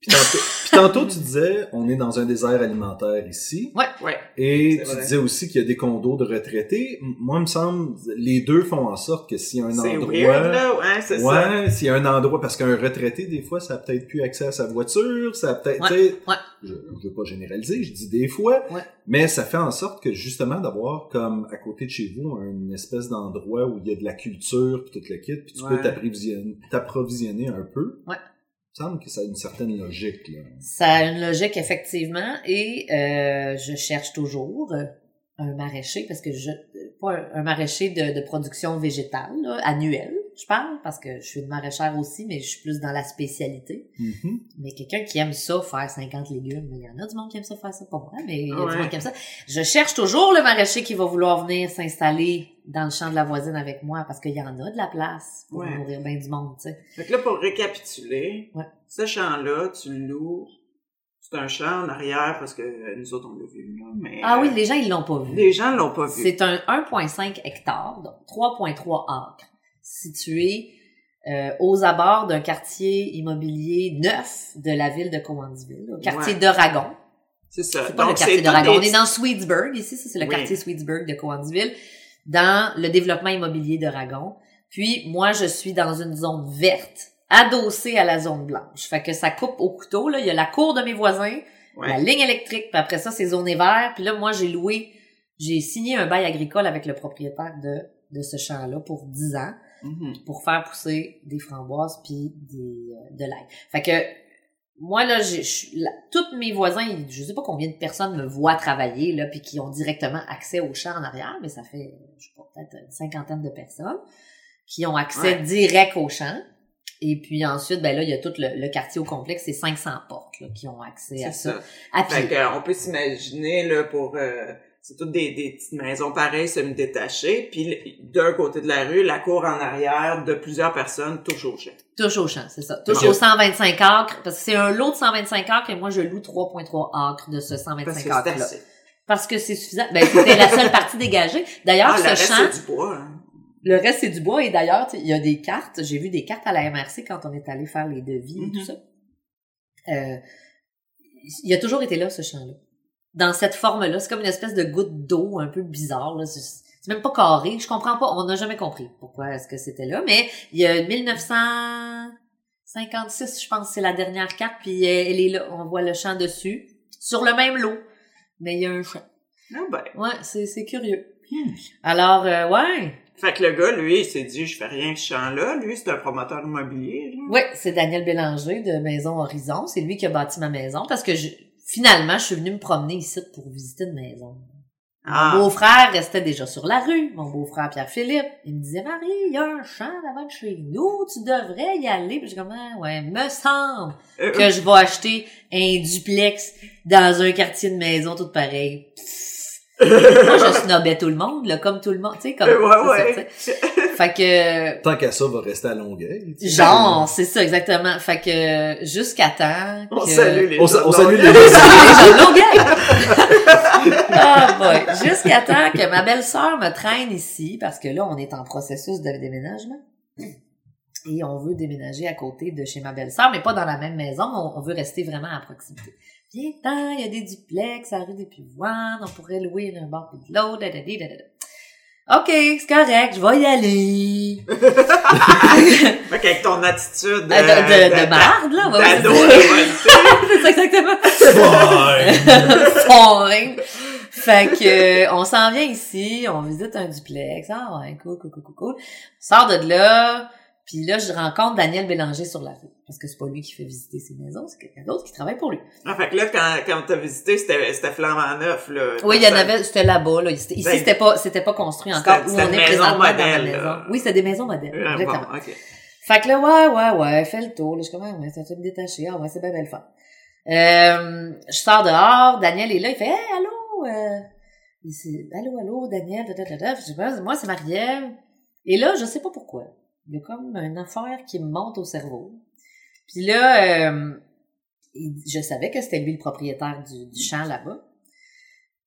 Speaker 2: Puis tantôt, puis tantôt, tu disais, on est dans un désert alimentaire ici.
Speaker 1: Ouais.
Speaker 2: Et
Speaker 1: C'est
Speaker 2: tu
Speaker 1: vrai.
Speaker 2: disais aussi qu'il y a des condos de retraités. Moi, il me semble, les deux font en sorte que s'il y a un endroit...
Speaker 1: weird, là. Ouais, c'est ça.
Speaker 2: Ouais, s'il y a un endroit, parce qu'un retraité, des fois, ça a peut-être plus accès à sa voiture, ça a peut-être,
Speaker 3: Ouais,
Speaker 2: tu sais,
Speaker 3: ouais.
Speaker 2: je, je veux pas généraliser, je dis des fois,
Speaker 3: Ouais.
Speaker 2: mais ça fait en sorte que justement d'avoir comme à côté de chez vous une espèce d'endroit où il y a de la culture puis tout le kit, puis tu
Speaker 1: Ouais.
Speaker 2: peux t'approvisionner, t'approvisionner un peu.
Speaker 3: Ouais.
Speaker 2: Semble que ça a une certaine logique, là.
Speaker 3: Ça a une logique, effectivement, et euh, je cherche toujours un maraîcher, parce que je... Pas un, un maraîcher de, de production végétale, là, annuelle, je parle, parce que je suis une maraîchère aussi, mais je suis plus dans la spécialité.
Speaker 2: Mhm.
Speaker 3: Mais quelqu'un qui aime ça, faire 50 légumes, il y en a du monde qui aime ça faire ça, pas moi, mais il y a
Speaker 1: Ouais.
Speaker 3: du monde qui aime ça. Je cherche toujours le maraîcher qui va vouloir venir s'installer dans le champ de la voisine avec moi parce qu'il y en a de la place pour
Speaker 1: Ouais.
Speaker 3: nourrir bien du monde, tu sais.
Speaker 1: Fait que là, pour récapituler,
Speaker 3: Ouais.
Speaker 1: ce champ-là, tu le loues. C'est un champ en arrière parce que euh, nous autres, on l'a vu, là. Mais,
Speaker 3: Ah oui,
Speaker 1: euh,
Speaker 3: les gens, ils l'ont pas vu.
Speaker 1: les gens l'ont pas vu.
Speaker 3: C'est un 1,5 hectares, donc 3,3 acres, situé euh, aux abords d'un quartier immobilier neuf de la ville de Cowansville, au quartier
Speaker 1: Ouais.
Speaker 3: d'Oragon.
Speaker 1: C'est ça.
Speaker 3: C'est pas le quartier d'Oragon. On est dans Sweetsburg, ici, ça c'est le
Speaker 1: Oui.
Speaker 3: quartier Sweetsburg de Cowansville, dans le développement immobilier d'Oragon. Puis moi, je suis dans une zone verte, adossée à la zone blanche. Fait que ça coupe au couteau, là. Il y a la cour de mes voisins,
Speaker 1: Ouais.
Speaker 3: la ligne électrique, puis après ça, c'est zoné vert. Puis là, moi, j'ai loué, j'ai signé un bail agricole avec le propriétaire de, de ce champ-là pour 10 ans
Speaker 1: Mhm.
Speaker 3: pour faire pousser des framboises puis des, euh, de l'ail. Fait que moi là, j'ai- je suis- la- tous mes voisins, je sais pas combien de personnes me voient travailler là puis qui ont directement accès au champ en arrière, mais ça fait je sais pas peut-être une cinquantaine de personnes qui ont accès
Speaker 1: Ouais.
Speaker 3: direct au champ. Et puis ensuite, ben là, il y a tout le, le quartier au complexe, c'est 500 portes là, qui ont accès à ça.
Speaker 1: ça.
Speaker 3: À
Speaker 1: Fait
Speaker 3: pied.
Speaker 1: on peut s'imaginer, là, pour... euh, c'est toutes des, des petites maisons pareilles, semi-détachées. Puis d'un côté de la rue, la cour en arrière de plusieurs personnes touche au champ.
Speaker 3: Touche au champ, c'est ça. Touche au 125 acres, parce que c'est un lot de 125 acres et moi, je loue 3,3 acres de ce
Speaker 1: Parce
Speaker 3: 125
Speaker 1: que c'est
Speaker 3: acres-là. Parce que c'est suffisant. Ben, c'était la seule partie dégagée. D'ailleurs,
Speaker 1: Ah, le
Speaker 3: ce
Speaker 1: reste,
Speaker 3: champ,
Speaker 1: c'est du bois. hein.
Speaker 3: le reste, c'est du bois. Et d'ailleurs, il y a des cartes. J'ai vu des cartes à la MRC quand on est allé faire les devis et tout ça. Euh, il a toujours été là, ce champ-là. Dans cette forme-là. C'est comme une espèce de goutte d'eau un peu bizarre. Là. C'est même pas carré. Je comprends pas. On n'a jamais compris pourquoi est-ce que c'était là. Mais il y a 1956, je pense, c'est la dernière carte. Puis elle est là. On voit le champ dessus. Sur le même lot. Mais il y a un champ.
Speaker 1: Ah ben.
Speaker 3: Ouais, c'est, c'est curieux.
Speaker 1: Hmm.
Speaker 3: Alors, euh, ouais.
Speaker 1: Fait que le gars, lui, il s'est dit, je fais rien ce champ-là. Lui, c'est un promoteur immobilier.
Speaker 3: Ouais, c'est Daniel Bélanger de Maison Horizon. C'est lui qui a bâti ma maison parce que je, finalement, je suis venue me promener ici pour visiter une maison.
Speaker 1: Ah.
Speaker 3: Mon beau-frère restait déjà sur la rue, mon beau-frère Pierre-Philippe. Il me disait, Marie, il y a un champ devant de chez nous, tu devrais y aller. Puis j'ai comme, Ah, ouais, me semble
Speaker 1: Euh,
Speaker 3: que je vais acheter un duplex dans un quartier de maison tout pareil. Moi, je snobais tout le monde, là, comme tout le monde, tu sais, comme,
Speaker 1: ouais,
Speaker 3: ça,
Speaker 1: ouais.
Speaker 3: sais. Fait que,
Speaker 2: Tant qu'à ça, va rester à Longueuil.
Speaker 3: Genre, c'est ça, exactement. Fait que jusqu'à temps que...
Speaker 1: On salue les
Speaker 2: On,
Speaker 1: gens
Speaker 2: on salue les
Speaker 3: gens de Longueuil! Ah boy. Jusqu'à temps que ma belle-sœur me traîne ici, parce que là, on est en processus de déménagement. Et on veut déménager à côté de chez ma belle-sœur, mais pas dans la même maison, on, on veut rester vraiment à proximité. Viens, tant, il y a des duplex à la rue des Pivoines, on pourrait louer d'un bord puis de l'autre, dadadi, dadada. OK, c'est correct, je vais y aller.
Speaker 1: Fait qu'avec ton attitude
Speaker 3: Euh, de, de, de marde, là. ouais,
Speaker 1: d'ado
Speaker 3: c'est ça. C'est ça, exactement.
Speaker 2: Fine.
Speaker 3: Fine. Fait que euh, on s'en vient ici, on visite un duplex. Ah ouais, cool, cool, cool, cool, cool. On sort de là, puis là, je rencontre Daniel Bélanger sur la rue. Parce que c'est pas lui qui fait visiter ses maisons, c'est quelqu'un d'autre qui travaille pour lui.
Speaker 1: Ah, fait que là, quand, quand t'as visité, c'était, c'était flambant neuf, là.
Speaker 3: Oui, il y en avait, c'était là-bas, là. Ici,
Speaker 1: Ben,
Speaker 3: c'était pas, c'était pas construit encore. Où on est présentement dans la
Speaker 1: modèle,
Speaker 3: maison.
Speaker 1: là.
Speaker 3: Oui, c'était des maisons modèles.
Speaker 1: Ah, bon,
Speaker 3: exactement.
Speaker 1: ok.
Speaker 3: Fait que là, ouais, ouais, ouais, fais le tour. Là, je suis comme, ah, ouais, ça fait me détacher. Ah, ouais, c'est bien belle fun. Euh, je sors dehors, Daniel est là, il fait, hey, allô, euh, il dit, allô, allô, Daniel, da, da, da. Je sais pas, moi, c'est Marielle. Et là, je sais pas pourquoi. Il y a comme une affaire qui me monte au cerveau. Puis là, euh, je savais que c'était lui le propriétaire du, du champ là-bas.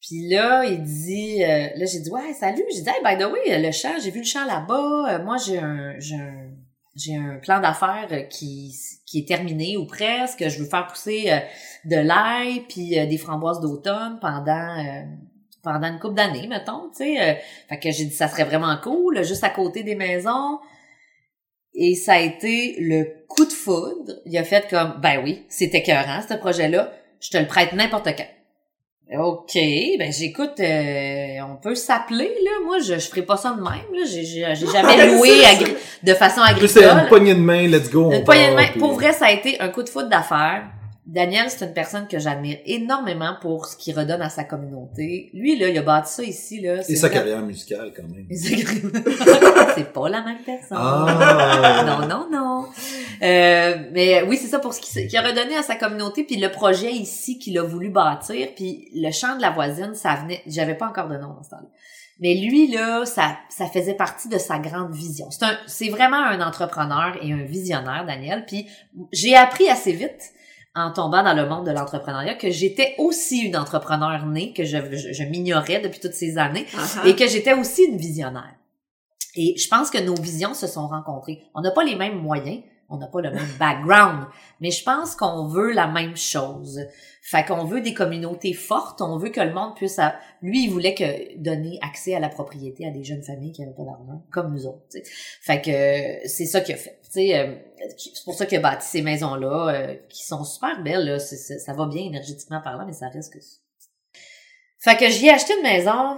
Speaker 3: Puis là, il dit, euh, là, j'ai dit, ouais, salut. J'ai dit, hey, by the way, le champ, j'ai vu le champ là-bas. Euh, moi, j'ai un, j'ai un, un plan d'affaires qui, qui est terminé ou presque. Je veux faire pousser euh, de l'ail puis des framboises d'automne pendant, pendant une couple d'années, mettons, tu sais. Fait que j'ai dit, ça serait vraiment cool, juste à côté des maisons. Et ça a été le coup de foudre. Il a fait comme, ben oui, c'était écœurant, ce projet-là. Je te le prête n'importe quand. OK, ben j'écoute, euh, on peut s'appeler, là. Moi, je, je ferai pas ça de même, là. J'ai, j'ai, j'ai jamais loué
Speaker 1: C'est
Speaker 3: agri- de façon
Speaker 2: Plus c'est une
Speaker 3: agricole.
Speaker 2: poignée de main, let's go.
Speaker 3: Une poignée de main.
Speaker 2: puis-
Speaker 3: Pour vrai, ça a été un coup de foudre d'affaires. Daniel, c'est une personne que j'admire énormément pour ce qu'il redonne à sa communauté. Lui, là, il a bâti ça ici, là.
Speaker 2: Et sa
Speaker 3: vrai-
Speaker 2: carrière musicale, quand même.
Speaker 3: C'est pas la même personne.
Speaker 2: Ah.
Speaker 3: Non, non, non. Euh, mais oui, c'est ça pour ce qu'il a redonné à sa communauté, puis le projet ici qu'il a voulu bâtir, puis le champ de la voisine, ça venait, j'avais pas encore de nom dans ce temps-là. Mais lui, là, ça, ça faisait partie de sa grande vision. C'est un, c'est vraiment un entrepreneur et un visionnaire, Daniel. Puis j'ai appris assez vite en tombant dans le monde de l'entrepreneuriat que j'étais aussi une entrepreneur née, que je, je, je m'ignorais depuis toutes ces années
Speaker 1: Uh-huh.
Speaker 3: et que j'étais aussi une visionnaire. Et je pense que nos visions se sont rencontrées. On n'a pas les mêmes moyens, on n'a pas le même background, mais je pense qu'on veut la même chose. Fait qu'on veut des communautés fortes, on veut que le monde puisse... a- Lui, il voulait que donner accès à la propriété à des jeunes familles qui n'avaient pas d'argent, comme nous autres. Fait que euh, c'est ça qu'il a fait. euh, c'est pour ça qu'il a bâti ces maisons-là, euh, qui sont super belles. Là. Ça va bien énergétiquement parlant, mais ça reste que... Fait que j'y ai acheté une maison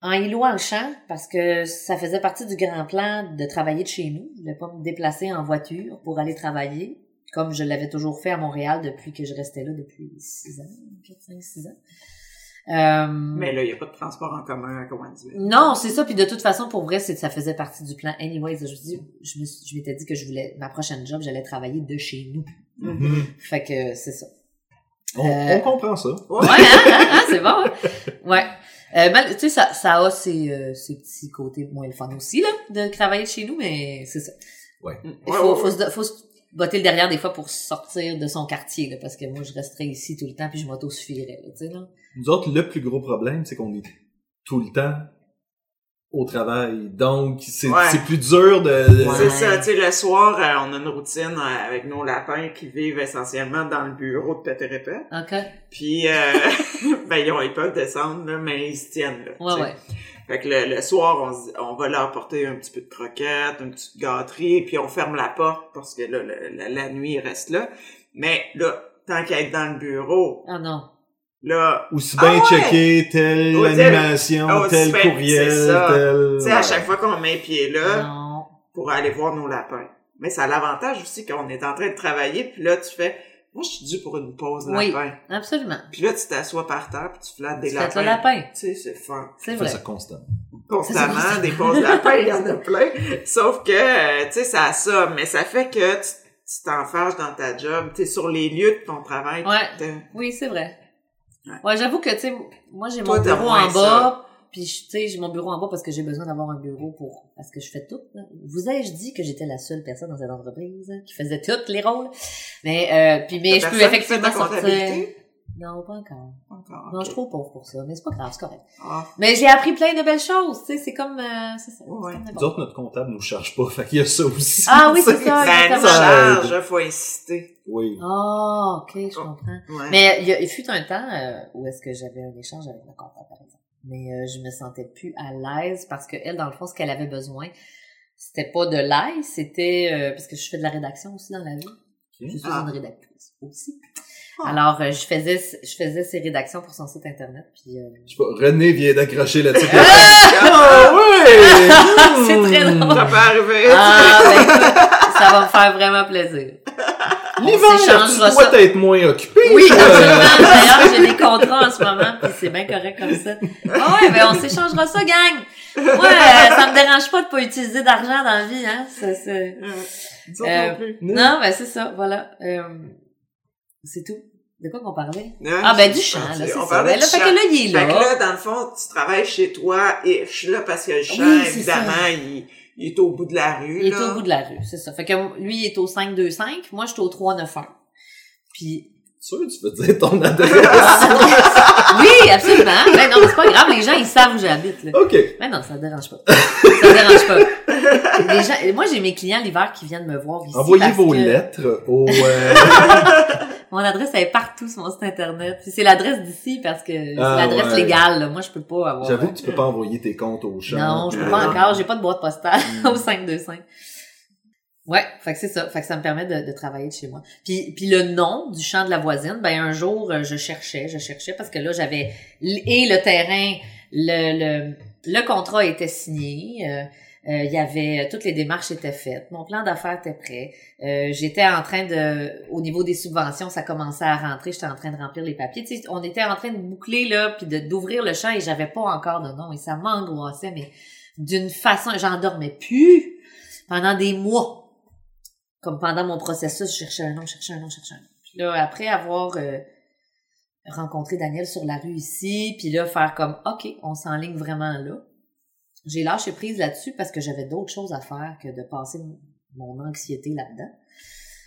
Speaker 3: en îlot en champ parce que ça faisait partie du grand plan de travailler de chez nous. Je voulais pas me déplacer en voiture pour aller travailler, comme je l'avais toujours fait à Montréal depuis que je restais là depuis six ans, quatre, cinq, six ans. Euh,
Speaker 1: Mais là, il n'y a pas de transport en commun à Cowansville.
Speaker 3: non, c'est ça. Puis de toute façon, pour vrai, c'est ça faisait partie du plan. Anyways, je, dis, je, me suis- je m'étais dit que je voulais ma prochaine job, j'allais travailler de chez nous.
Speaker 2: Mhm.
Speaker 3: Fait que c'est ça.
Speaker 2: On,
Speaker 3: Euh,
Speaker 2: on comprend ça.
Speaker 3: Ouais, hein, hein, hein, c'est bon. hein? Ouais. Euh, mal- tu sais, ça, ça a ses, euh, ses petits côtés moins le fun aussi, là, de travailler de chez nous, mais c'est ça.
Speaker 1: Ouais,
Speaker 3: Il faut,
Speaker 1: ouais,
Speaker 3: faut,
Speaker 1: ouais.
Speaker 3: se, faut se botter le derrière des fois pour sortir de son quartier, là, parce que moi, je resterais ici tout le temps puis je m'auto-suffirais, là, tu sais, là.
Speaker 2: Nous autres, le plus gros problème, c'est qu'on est tout le temps au travail. Donc, c'est
Speaker 1: Ouais.
Speaker 2: plus dur de...
Speaker 3: Ouais.
Speaker 1: C'est ça, tu sais, le soir, euh, on a une routine euh, avec nos lapins qui vivent essentiellement dans le bureau de Pété-Répète.
Speaker 3: OK?
Speaker 1: Puis, euh, ben, ils, ont, ils peuvent descendre, là, mais ils se tiennent, là.
Speaker 3: Ouais, ouais.
Speaker 1: Fait que le, le soir, on, on va leur apporter un petit peu de croquettes, une petite gâterie, puis on ferme la porte parce que là, le- la, la nuit, il reste là. Mais là, tant qu'à être dans le bureau,
Speaker 3: Ah non.
Speaker 1: là,
Speaker 2: Aussi bien
Speaker 1: Ah ouais!
Speaker 2: checker telle animation,
Speaker 1: oh,
Speaker 2: tel courriel, tel...
Speaker 1: tu sais, à chaque fois qu'on met pied là,
Speaker 3: Non.
Speaker 1: pour aller voir nos lapins. Mais ça a l'avantage aussi qu'on est en train de travailler, puis là, tu fais, moi, je suis dû pour une pause
Speaker 3: Oui.
Speaker 1: lapin.
Speaker 3: Absolument.
Speaker 1: Puis là, tu t'assois par terre, puis tu flattes des
Speaker 3: Tu
Speaker 1: lapins.
Speaker 3: le lapin.
Speaker 1: Tu sais, c'est fun.
Speaker 3: C'est
Speaker 2: Fais
Speaker 3: vrai.
Speaker 2: ça constamment.
Speaker 1: Constamment, des pauses lapins, il y en a plein. Sauf que, euh, tu sais, ça a ça, mais ça fait que tu tu t'enfarges dans ta job, tu es sur les lieux de ton travail.
Speaker 3: Ouais.
Speaker 1: tu
Speaker 3: Oui, c'est vrai.
Speaker 1: Ouais.
Speaker 3: Ouais, j'avoue que, tu sais, moi, j'ai mon bureau en bas, puis, je- tu sais, j'ai mon bureau en bas parce que j'ai besoin d'avoir un bureau pour, parce que je fais tout. là. Vous ai-je dit que j'étais la seule personne dans cette entreprise hein, qui faisait tous les rôles? Mais, euh, puis, mais
Speaker 1: La
Speaker 3: je peux effectivement sortir.
Speaker 1: comptabilité?
Speaker 3: Non, pas encore.
Speaker 1: Encore.
Speaker 3: Non, je suis trop pauvre pour ça, mais c'est pas grave, c'est correct.
Speaker 1: Ah,
Speaker 3: Mais j'ai appris plein de belles choses, tu sais, c'est comme, euh, c'est ça.
Speaker 1: Ouais.
Speaker 3: comme
Speaker 2: Nous autres, notre comptable nous charge pas, fait qu'il y a ça aussi.
Speaker 3: Ah oui, c'est ça,
Speaker 1: ben,
Speaker 3: exactement.
Speaker 1: charge, faut insister.
Speaker 2: Oui.
Speaker 3: Ah, ok, je comprends.
Speaker 1: Ouais.
Speaker 3: Mais il, y a, il fut un temps euh, où est-ce que j'avais un échange avec ma comptable, par exemple. Mais euh, je me sentais plus à l'aise parce que elle, dans le fond, ce qu'elle avait besoin, c'était pas de l'aide, c'était euh, parce que je fais de la rédaction aussi dans la vie. Je suis
Speaker 1: Ah.
Speaker 3: une rédactrice aussi.
Speaker 1: Ah.
Speaker 3: Alors, euh, je faisais je faisais ses rédactions pour son site internet, puis euh,
Speaker 2: Je sais pas, René vient d'accrocher là-dessus.
Speaker 3: Ah!
Speaker 2: Ah ouais!
Speaker 3: C'est très
Speaker 2: Hmm.
Speaker 3: drôle.
Speaker 1: Ça peut arriver.
Speaker 3: ah, ben, ça va me faire vraiment plaisir. On
Speaker 2: L'hiver,
Speaker 3: s'échangera
Speaker 2: tu dois
Speaker 3: ça.
Speaker 2: être moins occupé.
Speaker 3: Oui, absolument. D'ailleurs, j'ai des contrats en ce moment, puis c'est bien correct comme ça. Ah ouais, ben on s'échangera ça, gang. Ouais, euh, ça me dérange pas de pas utiliser d'argent dans la vie, hein. Ça, c'est-
Speaker 1: Euh, non
Speaker 3: ben c'est ça, voilà. Euh, c'est tout. De quoi qu'on parlait?
Speaker 1: Non,
Speaker 3: Ah ben du chant, là, c'est
Speaker 1: on
Speaker 3: ça.
Speaker 1: parlait
Speaker 3: Ben, là,
Speaker 1: du
Speaker 3: fait que là, il est
Speaker 1: Fait que
Speaker 3: là.
Speaker 1: là, dans le fond, tu travailles chez toi et je suis là parce que le chant,
Speaker 3: Oui,
Speaker 1: évidemment, il, il est au bout de la rue.
Speaker 3: Il est au bout de la rue, c'est ça. Fait que lui, il est au 525, moi, je suis au 391. Puis,
Speaker 2: Sûr, tu peux dire ton adresse.
Speaker 3: oui, absolument. Ben non, mais c'est pas grave, les gens, ils savent où j'habite, là.
Speaker 2: OK.
Speaker 3: Mais non, ça ne dérange pas. Ça dérange pas. Les gens, moi, j'ai mes clients l'hiver qui viennent me voir ici.
Speaker 2: Envoyez
Speaker 3: parce
Speaker 2: vos
Speaker 3: que
Speaker 2: lettres au... euh,
Speaker 3: Mon adresse, elle est partout sur mon site internet. C'est l'adresse d'ici parce que c'est
Speaker 2: Ah,
Speaker 3: l'adresse
Speaker 2: ouais.
Speaker 3: légale. là. Moi, je peux pas avoir...
Speaker 2: J'avoue que tu peux pas envoyer tes comptes au chat.
Speaker 3: Non, je peux
Speaker 1: Euh,
Speaker 3: pas
Speaker 1: non.
Speaker 3: encore. J'ai pas de boîte postale
Speaker 2: Mm.
Speaker 3: au 525. Ouais, fait que c'est ça. Fait que ça me permet de, de travailler de chez moi. Puis, puis le nom du champ de la voisine, ben un jour, euh, je cherchais, je cherchais parce que là, j'avais... Et le terrain, le, le, le contrat était signé. euh, euh, il y avait toutes les démarches étaient faites, mon plan d'affaires était prêt. Euh, j'étais en train de, au niveau des subventions, ça commençait à rentrer. J'étais en train de remplir les papiers. On était en train de boucler là, puis de d'ouvrir le champ et j'avais pas encore de nom et ça m'angoissait, mais d'une façon, j'en dormais plus pendant des mois. Comme pendant mon processus, je cherchais un nom, je cherchais un nom, je cherchais un nom. Puis là, après avoir euh, rencontrer Daniel sur la rue ici, puis là, faire comme, OK, on s'enligne vraiment là. J'ai lâché prise là-dessus parce que j'avais d'autres choses à faire que de passer mon- anxiété là-dedans,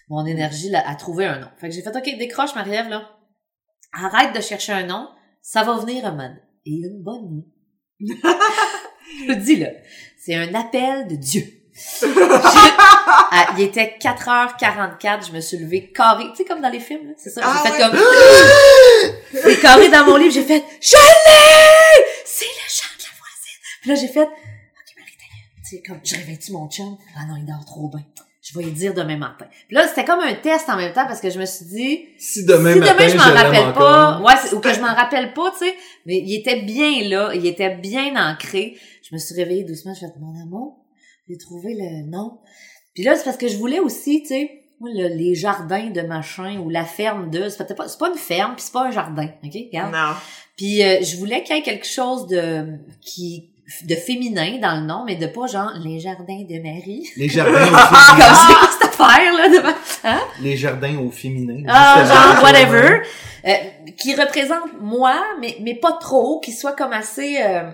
Speaker 3: mon énergie là, à trouver un nom. Fait que j'ai fait, OK, décroche, Marie-Ève, là. Arrête de chercher un nom, ça va venir un moment. Et une bonne nuit. Je dis là, c'est un appel de Dieu. Je- il était 4h44, je me suis levée carré, tu sais comme dans les films, là, c'est ça,
Speaker 1: Ah
Speaker 3: j'ai fait
Speaker 1: ouais.
Speaker 3: comme c'est carré dans mon livre, j'ai fait je l'ai! C'est le voisine. Puis là j'ai fait OK Marie tu sais comme je réveille-tu mon chum Ah non, il dort trop bien. Je vais lui dire demain matin. Puis là, c'était comme un test en même temps parce que je me suis dit
Speaker 2: Si demain
Speaker 3: si
Speaker 2: matin,
Speaker 3: demain je m'en rappelle pas,
Speaker 2: encore.
Speaker 3: ouais, c'est- ou que je m'en rappelle pas, tu sais, mais il était bien là, il était bien ancré. Je me suis réveillée doucement, je fait mon amour, j'ai trouvé le nom. Puis là, c'est parce que je voulais aussi, tu sais, les jardins de machin ou la ferme de, c'est pas, c'est pas une ferme, puis c'est pas un jardin, ok, regarde.
Speaker 1: Non.
Speaker 3: Puis euh, je voulais qu'il y ait quelque chose de qui de féminin dans le nom, mais de pas genre les jardins de Marie.
Speaker 2: Les jardins au
Speaker 3: Comme
Speaker 2: féminin.
Speaker 3: c'est quoi cette affaire là de
Speaker 2: Les jardins au féminin.
Speaker 3: ah, genre, whatever, euh, qui représente moi, mais, mais pas trop, qui soit comme assez, euh,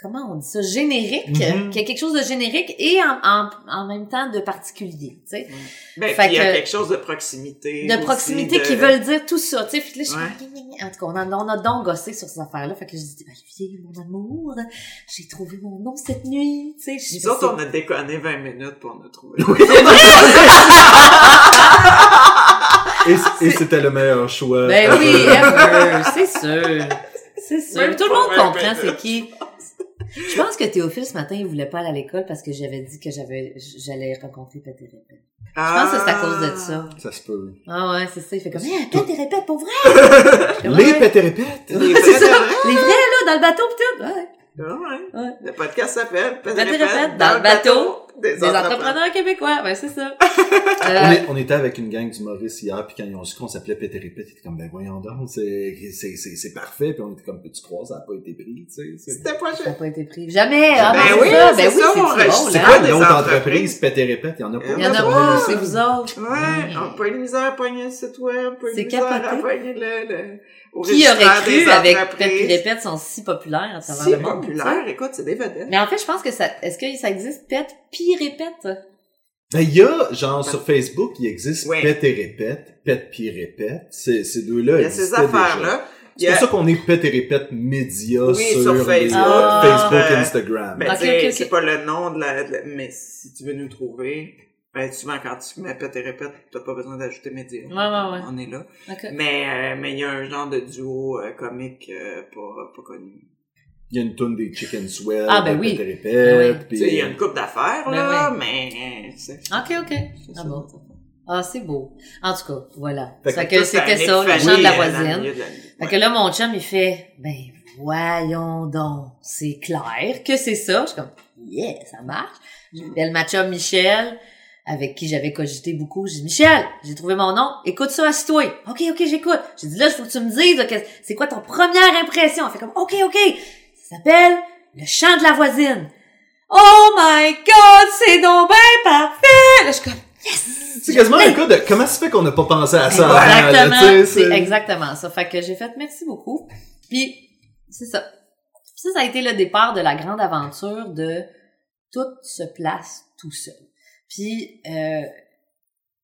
Speaker 3: comment on dit ça, générique,
Speaker 2: Mhm.
Speaker 3: qui a quelque chose de générique et en, en, en même temps de particulier, tu sais.
Speaker 1: Ben,
Speaker 3: Fait
Speaker 1: puis il y a
Speaker 3: que-
Speaker 1: quelque chose de proximité.
Speaker 3: De
Speaker 1: aussi,
Speaker 3: proximité
Speaker 1: de-
Speaker 3: qui veulent dire tout ça, tu sais. Puis là, je suis
Speaker 1: Ouais.
Speaker 3: en tout cas, on a, on a donc gossé sur ces affaires-là. Fait que je dis, Olivier, mon amour, j'ai trouvé mon nom cette nuit, tu sais. Je
Speaker 1: Nous autres, on a déconné 20 minutes pour nous trouver.
Speaker 2: Et, et c'était le meilleur choix.
Speaker 3: Ben oui, ever, c'est sûr. C'est sûr.
Speaker 1: Même
Speaker 3: Tout le monde
Speaker 1: 20
Speaker 3: comprend c'est qui. Je pense que Théophile, ce matin, il voulait pas aller à l'école parce que j'avais dit que j'avais, j'allais rencontrer Pète et Répète. Je pense que c'est à cause de ça.
Speaker 2: Ça se peut.
Speaker 3: Ah ouais, c'est ça. Il fait comme, hey, Pète et Répète, pour vrai!
Speaker 2: Les
Speaker 3: ouais.
Speaker 2: pète et répète.
Speaker 1: Les
Speaker 3: C'est
Speaker 1: vrais.
Speaker 3: Les vrais, là, dans le bateau, pis tout. Ouais.
Speaker 1: Ah ouais.
Speaker 3: Ouais.
Speaker 1: Le podcast s'appelle Pète et
Speaker 3: Pète et
Speaker 1: répète
Speaker 3: répète dans le bateau
Speaker 1: des,
Speaker 3: Des entrepreneurs québécois, ouais, c'est ça.
Speaker 2: On,
Speaker 3: Euh,
Speaker 2: est- on était avec une gang d'humoristes hier, puis quand ils ont su qu'on s'appelait Répète, ils étaient comme, ben voyons donc, c'est, c'est, c'est, c'est parfait, puis on était comme, peux-tu croire, ça a pas été pris, tu sais.
Speaker 1: C'était pas
Speaker 3: ça n'a pas été pris. Jamais! Ah,
Speaker 1: Ben oui,
Speaker 3: c'est ça. Ben oui,
Speaker 1: ça,
Speaker 3: c'est
Speaker 1: on
Speaker 2: C'est
Speaker 3: hein.
Speaker 2: quoi
Speaker 1: des
Speaker 2: l'autre
Speaker 1: entreprises?
Speaker 2: entreprise, Pète et Répète? Il y en a pas.
Speaker 3: Il y en a pas, c'est vous autres.
Speaker 1: Ouais, on peut une misère à pogner le site web, pas
Speaker 3: C'est
Speaker 1: une misère à pogner le,
Speaker 3: Qui aurait cru avec. Pète Répète sont si populaires à travers
Speaker 1: Si
Speaker 3: le monde?
Speaker 1: populaire, écoute, c'est des vedettes.
Speaker 3: Mais en fait, je pense que ça, est-ce que ça existe Pète puis Répète?
Speaker 2: Ben, il y a, genre, sur Facebook, il existe
Speaker 1: Oui.
Speaker 2: Pète et Répète, Pète puis Répète. Ces, ces deux-là
Speaker 1: Il y a ces affaires-là.
Speaker 2: C'est pour ça qu'on est Pète et Répète média
Speaker 1: Oui,
Speaker 2: sur,
Speaker 1: sur
Speaker 2: les-
Speaker 1: Facebook.
Speaker 3: Ah.
Speaker 2: Facebook,
Speaker 1: Euh,
Speaker 2: Instagram.
Speaker 1: Ben, c'est pas le nom de la, de la- mais si tu veux nous trouver, ben, souvent, quand tu mets pète et répète, t'as pas besoin d'ajouter média.
Speaker 3: Ouais, ouais, ouais.
Speaker 1: On est là. Mais, euh, mais il y a un genre de duo euh, comique, euh, pas, pas connu.
Speaker 2: Il y a une toune des Chicken Swell,
Speaker 3: Ah, ben oui.
Speaker 2: Pète et
Speaker 3: Ben
Speaker 2: Répète,
Speaker 3: oui.
Speaker 1: il y a une coupe d'affaires,
Speaker 3: Ben
Speaker 1: là,
Speaker 3: ouais.
Speaker 1: mais, euh,
Speaker 3: Ok, ok.
Speaker 1: c'est
Speaker 3: Ah bon. Ah, c'est beau. En tout cas, voilà.
Speaker 2: Fait
Speaker 3: Fait
Speaker 2: que
Speaker 3: c'était ça, le chant de la voisine.
Speaker 1: de la-
Speaker 3: Fait
Speaker 1: ouais.
Speaker 3: que là, mon chum, il fait, ben, voyons donc, c'est clair que c'est ça. Je suis comme, yeah, ça marche. J'appelle ma chum Michel, avec qui j'avais cogité beaucoup. J'ai dit, Michel, j'ai trouvé mon nom, écoute ça, assis-toi. Ok, ok, j'écoute. J'ai dit, là, il faut que tu me dises, c'est quoi ton première impression? Elle fait comme, ok, ok. Ça s'appelle Le chant de la voisine. Oh my god, c'est donc bien parfait! Là, je suis comme, yes!
Speaker 2: C'est quasiment un cas de comment ça fait qu'on n'a pas pensé à ça
Speaker 3: Exactement, c'est exactement ça. Fait que j'ai fait merci beaucoup. Puis c'est ça. Ça, ça a été le départ de la grande aventure de tout se place tout seul. Puis euh,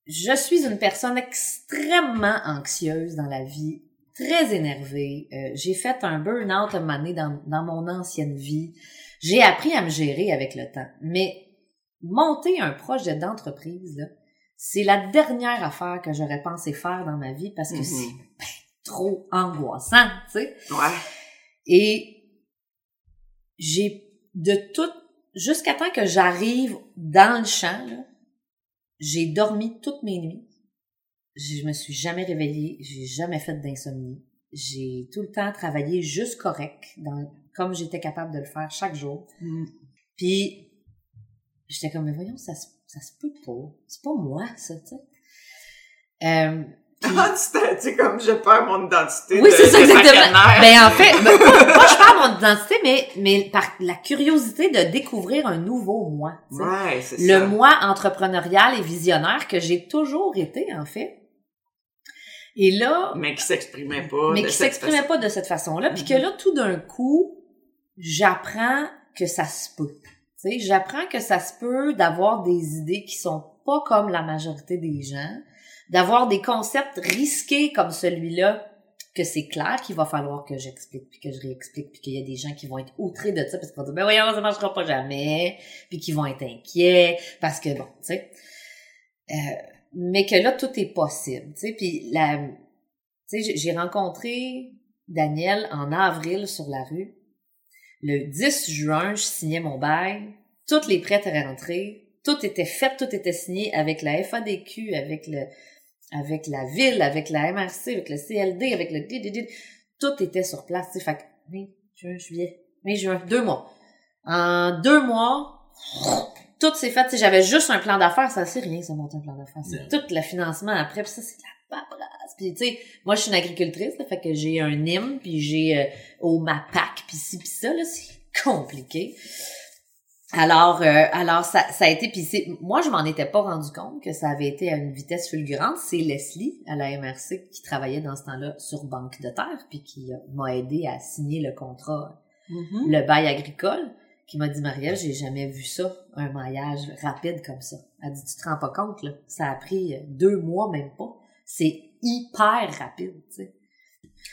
Speaker 3: je suis une personne extrêmement anxieuse dans la vie, très énervée. Euh, j'ai fait un burn-out un moment donné dans, dans mon ancienne vie. J'ai appris à me gérer avec le temps. Mais monter un projet d'entreprise, c'est la dernière affaire que j'aurais pensé faire dans ma vie parce que
Speaker 1: Mhm.
Speaker 3: c'est ben, trop angoissant, tu sais.
Speaker 1: Ouais.
Speaker 3: Et j'ai de tout, jusqu'à temps que j'arrive dans le champ, j'ai dormi toutes mes nuits. Je me suis jamais réveillée, j'ai jamais fait d'insomnie. J'ai tout le temps travaillé juste correct, dans, comme j'étais capable de le faire chaque jour.
Speaker 1: Mm.
Speaker 3: Puis j'étais comme, mais voyons, ça se, ça se peut pas. C'est pas moi, ça, tu sais. Euh, puis-
Speaker 1: comme je perds mon identité.
Speaker 3: oui, c'est ça, exactement.
Speaker 1: factionnaire.
Speaker 3: Ben, en fait, ben, pas, pas je perds mon identité, mais, mais par la curiosité de découvrir un nouveau moi.
Speaker 1: Ouais, c'est
Speaker 3: Le
Speaker 1: ça.
Speaker 3: moi entrepreneurial et visionnaire que j'ai toujours été, en fait. Et là,
Speaker 1: Mais qui s'exprimait pas.
Speaker 3: mais
Speaker 1: de
Speaker 3: qui s'exprimait
Speaker 1: façon.
Speaker 3: pas de cette façon-là, puis que
Speaker 1: Mhm.
Speaker 3: là, tout d'un coup, j'apprends que ça se peut. Tu sais, j'apprends que ça se peut d'avoir des idées qui sont pas comme la majorité des gens, d'avoir des concepts risqués comme celui-là, que c'est clair qu'il va falloir que j'explique, puis que je réexplique, puis qu'il y a des gens qui vont être outrés de ça, parce qu'ils vont dire, ben voyons, ça marchera pas jamais, puis qui vont être inquiets, parce que bon, tu sais. Euh, mais que là, tout est possible, tu sais, puis la, tu sais, j'ai- rencontré Daniel en avril sur la rue. Le 10 juin, je signais mon bail. Toutes les prêts étaient rentrés. Tout était fait, tout était signé avec la FADQ, avec le, avec la ville, avec la MRC, avec le CLD, avec le DDD. Tout était sur place, tu sais. Fait que, mai, juin, juillet, mai, juin, deux mois. En deux mois, tout s'est fait. Tu sais, j'avais juste un plan d'affaires. Ça, c'est rien, ça, monter un plan d'affaires. C'est tout le financement après. Puis ça, c'est de la paperasse. Puis, tu sais, moi, je suis une agricultrice, là, fait que j'ai un NIM, puis j'ai euh, au MAPAC, puis ci, puis ça, là, c'est compliqué. Alors, euh, alors ça, ça a été, puis c'est, moi, je m'en étais pas rendu compte que ça avait été à une vitesse fulgurante. C'est Leslie, à la MRC, qui travaillait dans ce temps-là sur Banque de Terre, puis qui euh, m'a aidé à signer le contrat
Speaker 1: Mhm.
Speaker 3: le bail agricole, qui m'a dit Marielle, j'ai jamais vu ça, un maillage rapide comme ça. Elle dit, tu te rends pas compte, là. Ça a pris deux mois, même pas. C'est hyper rapide, tu sais.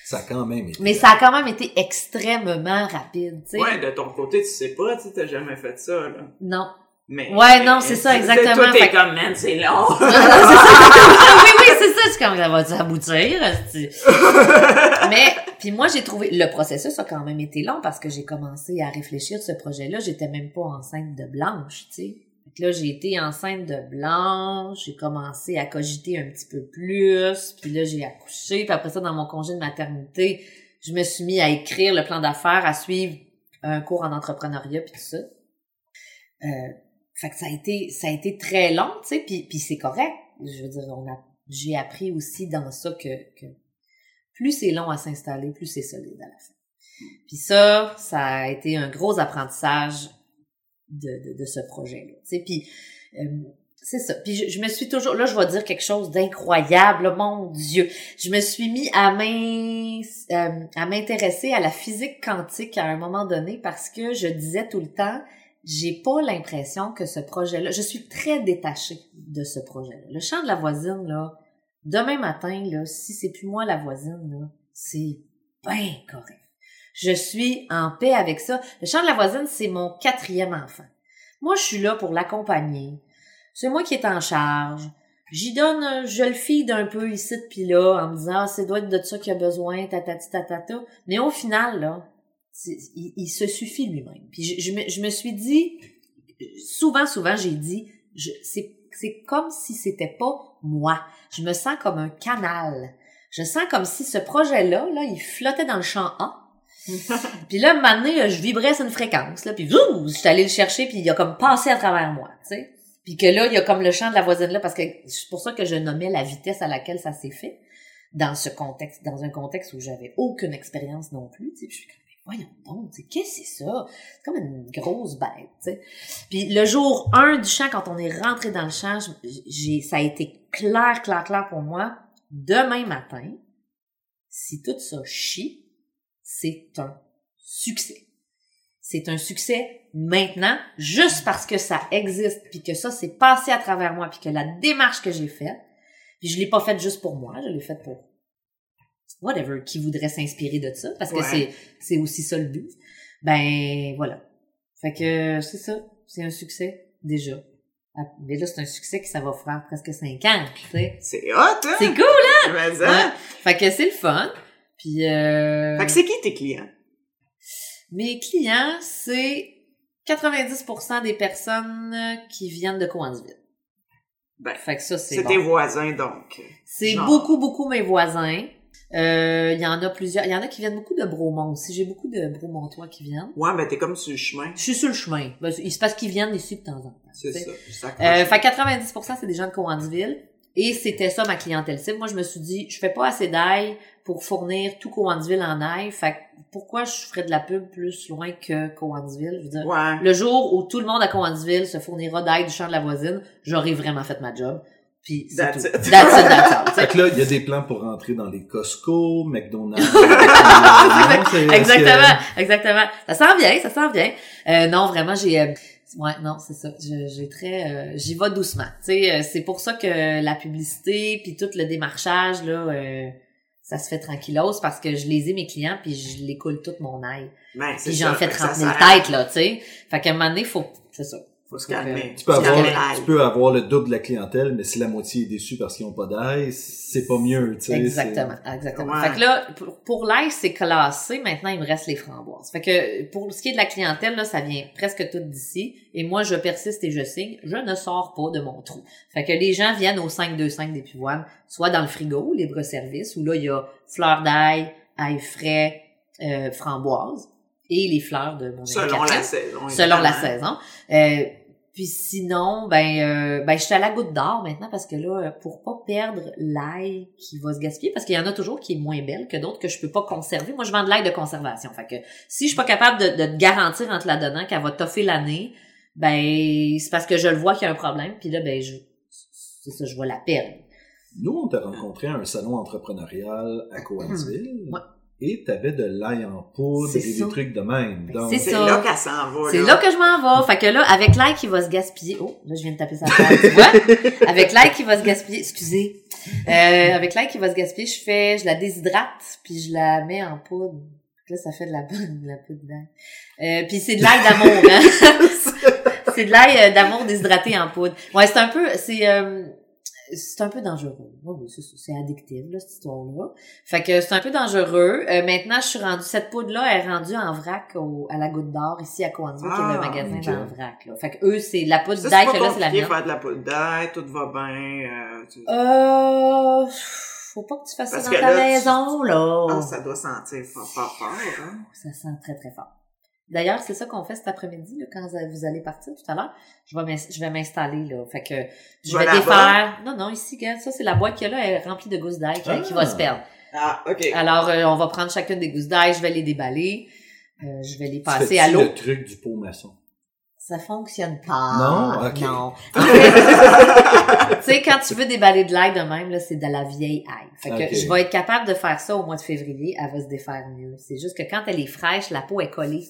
Speaker 2: Ça a quand même été.
Speaker 3: Mais ça a quand même été extrêmement rapide, tu sais.
Speaker 1: Ouais, de ton côté, tu sais pas, tu sais, t'as jamais fait ça, là.
Speaker 3: Non.
Speaker 1: Mais.
Speaker 3: Ouais, non, c'est ça, exactement.
Speaker 1: Toi, t'es
Speaker 3: Fait
Speaker 1: comme, man, c'est long.
Speaker 3: oui, oui, c'est ça. C'est comme, ça va aboutir? Mais, puis moi, j'ai trouvé, le processus a quand même été long parce que j'ai commencé à réfléchir sur ce projet-là. J'étais même pas enceinte de Blanche, tu sais. Que là, j'ai été enceinte de Blanche, j'ai commencé à cogiter un petit peu plus, puis là, j'ai accouché, puis après ça, dans mon congé de maternité, je me suis mis à écrire le plan d'affaires, à suivre un cours en entrepreneuriat, puis tout ça. Euh, fait que ça a été, ça a été très long, tu sais, puis, puis c'est correct. Je veux dire, on a, j'ai appris aussi dans ça que, que plus c'est long à s'installer, plus c'est solide à la fin. Puis ça, ça a été un gros apprentissage de, de, ce projet-là. Puis euh, c'est ça. Puis je, me suis toujours, là, je vais dire quelque chose d'incroyable, mon Dieu. Je me suis mis euh, à m'intéresser à la physique quantique à un moment donné parce que je disais tout le temps, j'ai pas l'impression que ce projet-là, je suis très détachée de ce projet-là. Le chant de la voisine, là, demain matin, là, si c'est plus moi la voisine, là, c'est bien correct. Je suis en paix avec ça. Le chant de la voisine, c'est mon quatrième enfant. Moi, je suis là pour l'accompagner. C'est moi qui est en charge. J'y donne, je le feed un peu ici puis là, en me disant, ah, c'est doit être de ça qu'il a besoin, tatati tatata. Mais au final, là, il, se suffit lui-même. Puis je, me, je me suis dit, souvent, souvent, j'ai dit, c'est comme si c'était pas moi. Je me sens comme un canal. Je sens comme si ce projet-là, là, il flottait dans le champ A. puis là, un moment donné, je vibrais sur une fréquence, là, puis vous, je suis allée le chercher, puis il a comme passé à travers moi, tu sais. Puis que là, il y a comme le chant de la voisine là, parce que c'est pour ça que je nommais la vitesse à laquelle ça s'est fait dans ce contexte, dans un contexte où j'avais aucune expérience non plus, tu sais. Je suis comme, voyons donc, tu qu'est-ce que c'est ça? C'est comme une grosse bête, tu sais. Puis le jour 1 du chant, quand on est rentré dans le chant, j'ai, ça a été clair, clair, clair pour moi. Demain matin, si tout ça chie, c'est un succès. C'est un succès maintenant, juste parce que ça existe, puis que ça s'est passé à travers moi, puis que la démarche que j'ai faite, puis je l'ai pas faite juste pour moi, je l'ai faite pour whatever qui voudrait s'inspirer de ça, parce que c'est c'est aussi ça le but. Ben voilà. Fait que c'est ça, c'est un succès déjà. Ah, Mais là, c'est un succès que ça va faire presque cinq ans, tu sais.
Speaker 1: C'est hot, hein?
Speaker 3: C'est cool!
Speaker 1: Mais
Speaker 3: Ouais.
Speaker 1: ça.
Speaker 3: Fait que c'est le fun. Puis euh,
Speaker 1: Fait que c'est qui tes clients?
Speaker 3: mes clients, c'est 90% des personnes qui viennent de Coansville.
Speaker 1: Ben,
Speaker 3: Fait que ça, c'est
Speaker 1: C'est
Speaker 3: bon.
Speaker 1: tes voisins, donc.
Speaker 3: C'est beaucoup, beaucoup mes voisins. Euh, Il y en a plusieurs. Il y en a qui viennent beaucoup de Bromont aussi. J'ai beaucoup de Bromontois qui viennent.
Speaker 1: Ouais, mais t'es comme sur le chemin.
Speaker 3: Je suis sur le chemin. Ben, il se passe qu'ils viennent ici de temps en temps.
Speaker 1: C'est ça. Ça
Speaker 3: Euh, fait que 90% c'est des gens de Coansville. Et c'était ça ma clientèle cible. Moi, je me suis dit, je fais pas assez d'ail pour fournir tout Coansville en ail. Fait que pourquoi je ferais de la pub plus loin que Coansville? Je veux dire,
Speaker 1: Ouais.
Speaker 3: le jour où tout le monde à Coansville se fournira d'ail du champ de la voisine, j'aurai vraiment fait ma job. Puis c'est tout.
Speaker 1: it.
Speaker 3: That's it, that's all.
Speaker 2: Fait que là, il y a des plans pour rentrer dans les Costco, McDonald's. Non,
Speaker 3: exactement, exactement. Ça sent bien, ça sent bien. Euh, non, vraiment, j'ai... euh, ouais, non, c'est ça. J'ai très... euh, J'y vais doucement. Tu sais, euh, c'est pour ça que la publicité, puis tout le démarchage, là, euh, ça se fait tranquillos, parce que je les ai, mes clients, puis je les coule toute mon ail.
Speaker 1: Ben,
Speaker 3: Puis j'en fais
Speaker 1: fait que
Speaker 3: 30
Speaker 1: ça
Speaker 3: 000
Speaker 1: sert.
Speaker 3: têtes, là, tu sais. Fait qu'à un moment donné, faut... C'est ça.
Speaker 1: Faut se calmer.
Speaker 2: Tu peux,
Speaker 1: Faut
Speaker 2: avoir, tu peux avoir le double de la clientèle, mais si la moitié est déçue parce qu'ils n'ont pas d'ail, c'est pas mieux, tu sais.
Speaker 3: Exactement, exactement.
Speaker 1: Ouais.
Speaker 3: Fait que là, pour, pour l'ail, c'est classé. Maintenant, il me reste les framboises. Fait que pour ce qui est de la clientèle, là, ça vient presque tout d'ici. Et moi, je persiste et je signe. Je ne sors pas de mon trou. Fait que les gens viennent au 525 des Pivoines, soit dans le frigo, libre-service, où là, il y a fleurs d'ail, ail frais, euh, framboises et les fleurs de mon ami
Speaker 1: Selon la saison.
Speaker 3: selon la saison. Euh, puis sinon, ben, euh, ben, je suis à la goutte d'or maintenant parce que là, euh, pour pas perdre l'ail qui va se gaspiller, parce qu'il y en a toujours qui est moins belle que d'autres que je peux pas conserver. Moi, je vends de l'ail de conservation. Fait que si je suis pas capable de, de te garantir en te la donnant qu'elle va toffer l'année, ben, c'est parce que je le vois qu'il y a un problème. Puis là, ben, je, c'est ça, je vais la perdre.
Speaker 2: Nous, on t'a rencontré à un salon entrepreneurial à Coansville.
Speaker 3: Ouais.
Speaker 2: Et t'avais de l'ail en poudre
Speaker 3: C'est
Speaker 2: et
Speaker 3: ça.
Speaker 2: des trucs de même. Donc,
Speaker 3: c'est
Speaker 1: C'est
Speaker 3: ça.
Speaker 1: là qu'elle s'en va.
Speaker 3: C'est là que je m'en vais. Fait que là, avec l'ail qui va se gaspiller, oh, là, je viens de taper sa table, tu vois? Avec l'ail qui va se gaspiller, excusez. Euh, avec l'ail qui va se gaspiller, je fais, je la déshydrate, puis je la mets en poudre. Là, ça fait de la bonne, de la poudre d'ail. Euh, puis c'est de l'ail d'amour, hein? c'est de l'ail euh, d'amour déshydraté en poudre. Ouais, c'est un peu, c'est, euh, c'est un peu dangereux. Oui, oui, c'est addictif, là, cette histoire-là. Fait que c'est un peu dangereux. Euh, maintenant, je suis rendue, cette poudre-là est rendue en vrac au, à la Goutte d'Or, ici à Coansville, qui est le
Speaker 1: Ah,
Speaker 3: magasin le vrac, là. Fait que eux, c'est la poudre d'ail que là, c'est la mienne.
Speaker 1: faire de la poudre d'ail, tout va bien. euh, tu-
Speaker 3: Euh, faut pas que tu fasses
Speaker 1: Parce
Speaker 3: ça dans ta
Speaker 1: là, tu-
Speaker 3: maison, là.
Speaker 1: Ah, ça doit sentir fort, fort, fort, hein?
Speaker 3: Ça sent très, très fort. D'ailleurs, c'est ça qu'on fait cet après-midi, là, quand vous allez partir tout à l'heure. Je vais m'installer, là. Fait que, je vais défaire. Non, non, ici, ça, c'est la boîte qu'il y a là, elle est remplie de gousses d'ail qui,
Speaker 2: Ah.
Speaker 3: qui va se perdre.
Speaker 1: Ah, OK.
Speaker 3: Alors, euh, on va prendre chacune des gousses d'ail, je vais les déballer, euh, je vais les passer à l'eau.
Speaker 2: le truc du pot maçon?
Speaker 3: Ça fonctionne pas.
Speaker 2: Non? Ok.
Speaker 3: Non. Tu sais, quand tu veux déballer de l'ail de même, là, c'est de la vieille ail. Fait que je vais être capable de faire ça au mois de février, elle va se défaire mieux. C'est juste que quand elle est fraîche, la peau est collée.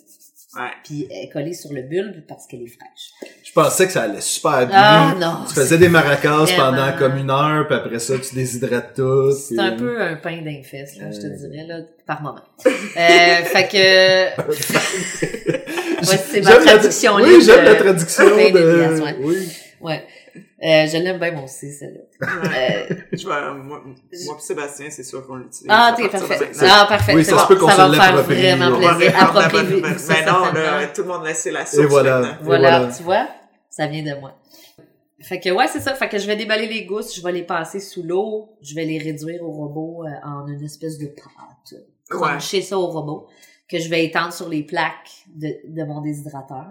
Speaker 1: Ouais.
Speaker 3: Puis elle est collée sur le bulbe parce qu'elle est fraîche.
Speaker 2: Je pensais que ça allait super bien.
Speaker 3: Ah non!
Speaker 2: Tu faisais des maracas
Speaker 3: Vraiment.
Speaker 2: pendant comme une heure, puis après ça, tu déshydrates tout.
Speaker 3: C'est
Speaker 2: puis-
Speaker 3: un peu un pain d'infest, là, je te
Speaker 2: Euh.
Speaker 3: dirais, là, par moment. Euh, fait que, Ouais, c'est ma
Speaker 2: J'aime la-
Speaker 3: traduction
Speaker 2: Oui, j'aime la traduction de... Oui.
Speaker 3: ouais. Euh, je l'aime bien, moi aussi, celle-là. Euh,
Speaker 1: Je vais, moi, moi pis Sébastien, c'est sûr qu'on l'utilise.
Speaker 3: Ah, t'es parfait. Ah, parfait.
Speaker 2: Oui, ça se
Speaker 3: bon.
Speaker 2: peut qu'on
Speaker 3: ça
Speaker 2: se
Speaker 3: va me faire
Speaker 2: l'approprie,
Speaker 3: vraiment plaisir. Approprier
Speaker 1: Mais non,
Speaker 3: certainement.
Speaker 1: là, tout le monde laisse la source
Speaker 2: Et voilà.
Speaker 1: maintenant.
Speaker 3: Voilà,
Speaker 2: voilà.
Speaker 3: tu vois, ça vient de moi. Fait que ouais, c'est ça. Fait que je vais déballer les gousses, je vais les passer sous l'eau, je vais les réduire au robot euh, en une espèce de pâte.
Speaker 1: Ouais.
Speaker 3: Cruncher ça au robot, que je vais étendre sur les plaques de, de mon déshydrateur.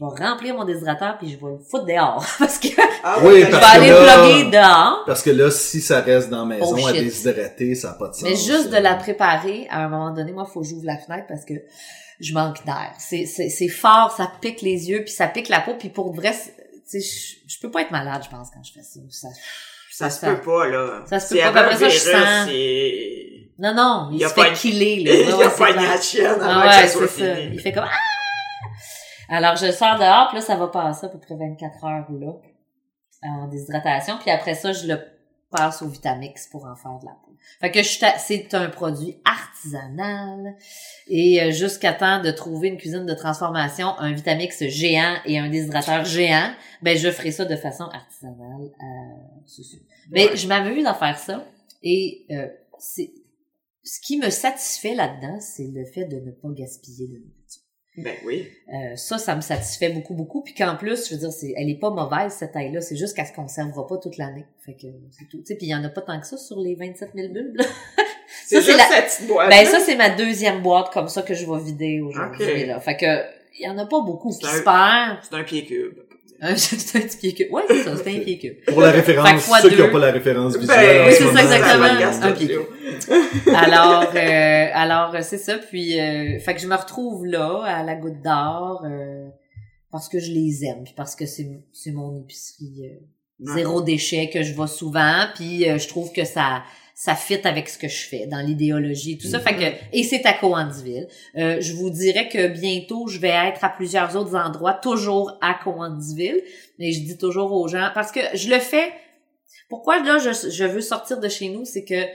Speaker 3: Je vais remplir mon déshydrateur puis je vais le foutre dehors parce que
Speaker 1: Ah,
Speaker 2: Oui,
Speaker 3: je vais
Speaker 2: parce que
Speaker 3: aller
Speaker 2: là-
Speaker 3: plugger dehors.
Speaker 2: Parce que là, si ça reste dans la maison
Speaker 3: Oh,
Speaker 2: à
Speaker 3: shit.
Speaker 2: déshydrater, ça n'a pas de sens.
Speaker 3: Mais juste de la préparer, à un moment donné, moi, faut que j'ouvre la fenêtre parce que je manque d'air. C'est, c'est, c'est fort, ça pique les yeux, puis ça pique la peau, puis pour vrai, c'est- tu sais, je, je peux pas être malade, je pense, quand je fais ça. ça,
Speaker 1: Ça se peut pas, là.
Speaker 3: Ça se peut pas, après ça, je sens-
Speaker 1: il-
Speaker 3: Non, non, il
Speaker 1: a
Speaker 3: se
Speaker 1: pas
Speaker 3: fait
Speaker 1: une-
Speaker 3: killer, là.
Speaker 1: Il
Speaker 3: Ouais,
Speaker 1: y
Speaker 3: ouais,
Speaker 1: a pas de chienne
Speaker 3: Ah ouais,
Speaker 1: que ça
Speaker 3: c'est ça. Il fait comme ah! Alors je sors dehors, puis là ça va passer à peu près 24 heures là en déshydratation, puis après ça je le passe au Vitamix pour en faire de la poudre. Fait que je suis ta- c'est un produit artisanal et euh, jusqu'à temps de trouver une cuisine de transformation, un Vitamix géant et un déshydrateur géant, ben je ferai ça de façon artisanale. Euh. Mais je m'amuse à faire ça et euh, c'est ce qui me satisfait là-dedans, c'est le fait de ne pas gaspiller de nourriture.
Speaker 1: Ben oui.
Speaker 3: Euh, ça, ça me satisfait beaucoup, beaucoup. Puis qu'en plus, je veux dire, c'est, elle est pas mauvaise, cette taille-là. C'est juste qu'elle se conservera pas toute l'année. Fait que c'est tout. Tu sais, puis il y en a pas tant que ça sur les 27 000 bulbes. là.
Speaker 1: C'est
Speaker 3: c'est
Speaker 1: juste
Speaker 3: la-
Speaker 1: cette petite boîte.
Speaker 3: ben ça, c'est ma deuxième boîte comme ça que je vais vider aujourd'hui. Là. Fait que il y en a pas beaucoup qui
Speaker 1: un-
Speaker 3: se perdent.
Speaker 1: C'est un pied cube.
Speaker 3: C'est un petit. Ouais, c'est ça, c'est un pied cube.
Speaker 2: Pour la référence,
Speaker 3: que
Speaker 2: ceux qui n'ont pas la référence visuelle.
Speaker 1: Ben,
Speaker 2: en
Speaker 3: oui,
Speaker 2: ce
Speaker 3: c'est ça, exactement. alors, euh, alors euh, c'est ça. Puis, euh, fait que je me retrouve là à la Goutte d'Or euh, parce que je les aime, puis parce que c'est c'est mon épicerie euh, zéro déchet que je vois souvent, puis euh, je trouve que ça ça fit avec ce que je fais dans l'idéologie et tout ça. Fait que et c'est à Coansville. Euh, je vous dirais que bientôt je vais être à plusieurs autres endroits, toujours à Coansville. Mais je dis toujours aux gens parce que je le fais. Pourquoi là je, je veux sortir de chez nous, c'est que tu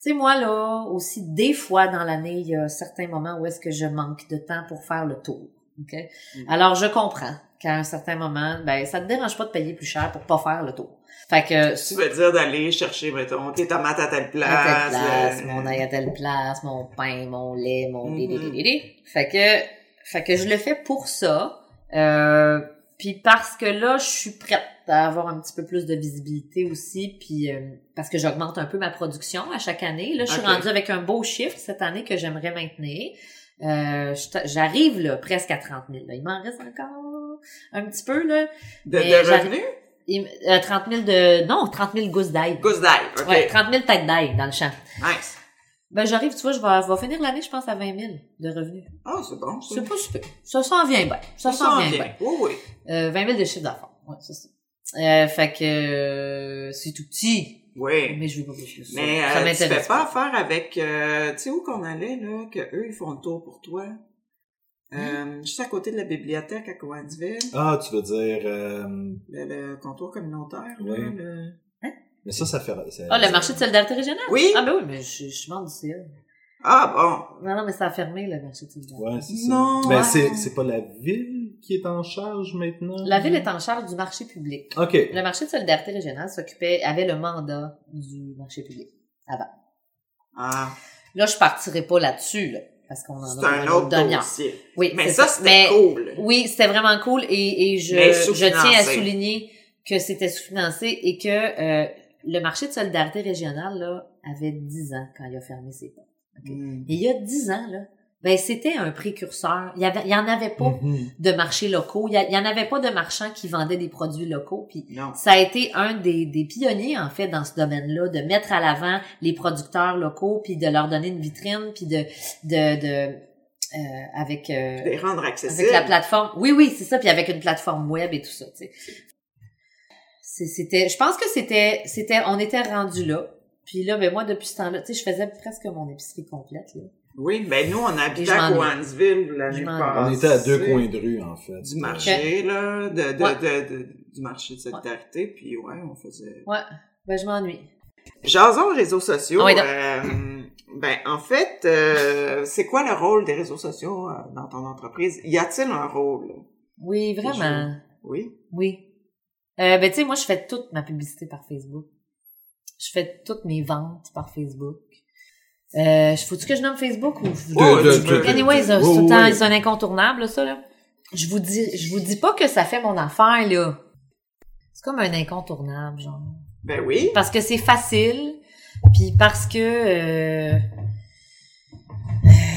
Speaker 3: sais moi là aussi des fois dans l'année il y a certains moments où est-ce que je manque de temps pour faire le tour. ok?
Speaker 1: Mhm.
Speaker 3: Alors je comprends qu'à un certain moment, ben ça te dérange pas de payer plus cher pour pas faire le tour. Fait que
Speaker 1: Tu veux dire d'aller chercher, mettons, tes tomates à telle place.
Speaker 3: à telle place,
Speaker 1: euh,
Speaker 3: mon ail à telle place, mon pain, mon lait, mon dé, dé. Fait que, fait que je le fais pour ça. Euh, puis parce que là, je suis prête à avoir un petit peu plus de visibilité aussi, puis euh, parce que j'augmente un peu ma production à chaque année. Là, je suis rendue avec un beau chiffre cette année que j'aimerais maintenir. Euh, j'arrive là presque à 30 000. là. Il m'en reste encore un petit peu là.
Speaker 1: De, revenus?
Speaker 3: Il- euh, 30 000 de non 30 000 gousses d'ail.
Speaker 1: Gousse d'ail, OK.
Speaker 3: Ouais, 30 000 têtes d'ail dans le champ.
Speaker 1: Nice.
Speaker 3: Ben, j'arrive, tu vois, je vais, je vais finir l'année, je pense, à 20 000 de revenus.
Speaker 1: Ah, c'est bon.
Speaker 3: C'est pas super. Ça s'en vient bien. Ça
Speaker 1: Ça
Speaker 3: s'en vient bien.
Speaker 1: Oui, oui.
Speaker 3: Euh, 20 000 de chiffre d'affaires. Ouais, c'est ça. Euh, fait que, euh, c'est tout petit.
Speaker 1: Oui.
Speaker 3: Mais je veux pas plus que ça.
Speaker 1: Mais
Speaker 3: ça
Speaker 1: euh, tu fais pas affaire avec, euh, tu sais où qu'on allait, là, que eux, ils font le tour pour toi?
Speaker 3: Hein?
Speaker 1: Euh, juste à côté de la bibliothèque à Coansville,
Speaker 2: Ah, tu veux dire... euh,
Speaker 1: le, le comptoir communautaire,
Speaker 2: Oui.
Speaker 1: là, le...
Speaker 2: mais ça, ça fait... ça-
Speaker 3: Ah, le marché de solidarité régionale?
Speaker 1: Oui.
Speaker 3: Ah, ben oui, mais je, je suis membre du CA.
Speaker 1: Ah, bon.
Speaker 3: Non, non, mais ça a fermé, le marché de solidarité.
Speaker 2: Ouais, c'est ça.
Speaker 1: Non.
Speaker 2: Ben,
Speaker 1: Ouais.
Speaker 2: c'est, c'est pas la ville qui est en charge maintenant?
Speaker 3: La ville est en charge du marché public.
Speaker 2: OK.
Speaker 3: Le marché de solidarité régionale s'occupait, avait le mandat du marché public. Avant.
Speaker 1: Ah,
Speaker 3: Là, je partirai pas là-dessus, là. Parce qu'on en a
Speaker 1: un autre dossier.
Speaker 3: Oui,
Speaker 1: Mais ça, c'était cool.
Speaker 3: Oui, c'était vraiment cool et, et je, tiens à souligner que c'était sous-financé et que euh, le marché de solidarité régionale là, avait 10 ans quand il a fermé ses portes.
Speaker 1: Mm.
Speaker 3: Et il y a 10 ans, là, ben c'était un précurseur. Il y avait, il y en avait pas
Speaker 2: Mhm.
Speaker 3: de marché locaux. Il y, a- il y en avait pas de marchands qui vendaient des produits locaux. Puis
Speaker 1: Non.
Speaker 3: ça a été un des, des pionniers en fait dans ce domaine-là, de mettre à l'avant les producteurs locaux, puis de leur donner une vitrine, puis de de, de euh, avec euh,
Speaker 1: Les rendre accessibles.
Speaker 3: avec la plateforme. Oui, oui, c'est ça. Puis avec une plateforme web et tout ça, C'était, je pense que c'était, c'était, on était rendu là. Puis là, ben moi, depuis ce temps-là, tu sais, je faisais presque mon épicerie complète, là.
Speaker 1: Oui, ben nous, on habitait à. Coansville l'année passée.
Speaker 2: On était à deux coins de rue, en fait.
Speaker 1: Du marché, là, de, de,
Speaker 3: Ouais.
Speaker 1: de, de- du marché de solidarité, puis ouais, on faisait...
Speaker 3: Ouais. Ben, je m'ennuie.
Speaker 1: Jason réseaux sociaux,
Speaker 3: oui,
Speaker 1: euh, ben en fait, euh, c'est quoi le rôle des réseaux sociaux euh, dans ton entreprise? Y a-t-il un rôle?
Speaker 3: Oui, vraiment.
Speaker 1: Oui.
Speaker 3: Oui. Euh, ben, tu sais, moi, je fais toute ma publicité par Facebook. Je fais toutes mes ventes par Facebook. Euh, faut-tu que je nomme Facebook ou?
Speaker 1: Oh,
Speaker 2: De-
Speaker 1: tu
Speaker 2: de-
Speaker 1: peux.
Speaker 2: de-
Speaker 3: Anyway, c'est
Speaker 2: oui,
Speaker 3: un incontournable, là, ça, là. Je vous dis, je vous dis pas que ça fait mon affaire, là. C'est comme un incontournable, genre.
Speaker 1: Ben oui.
Speaker 3: Parce que c'est facile, puis parce que, euh, euh,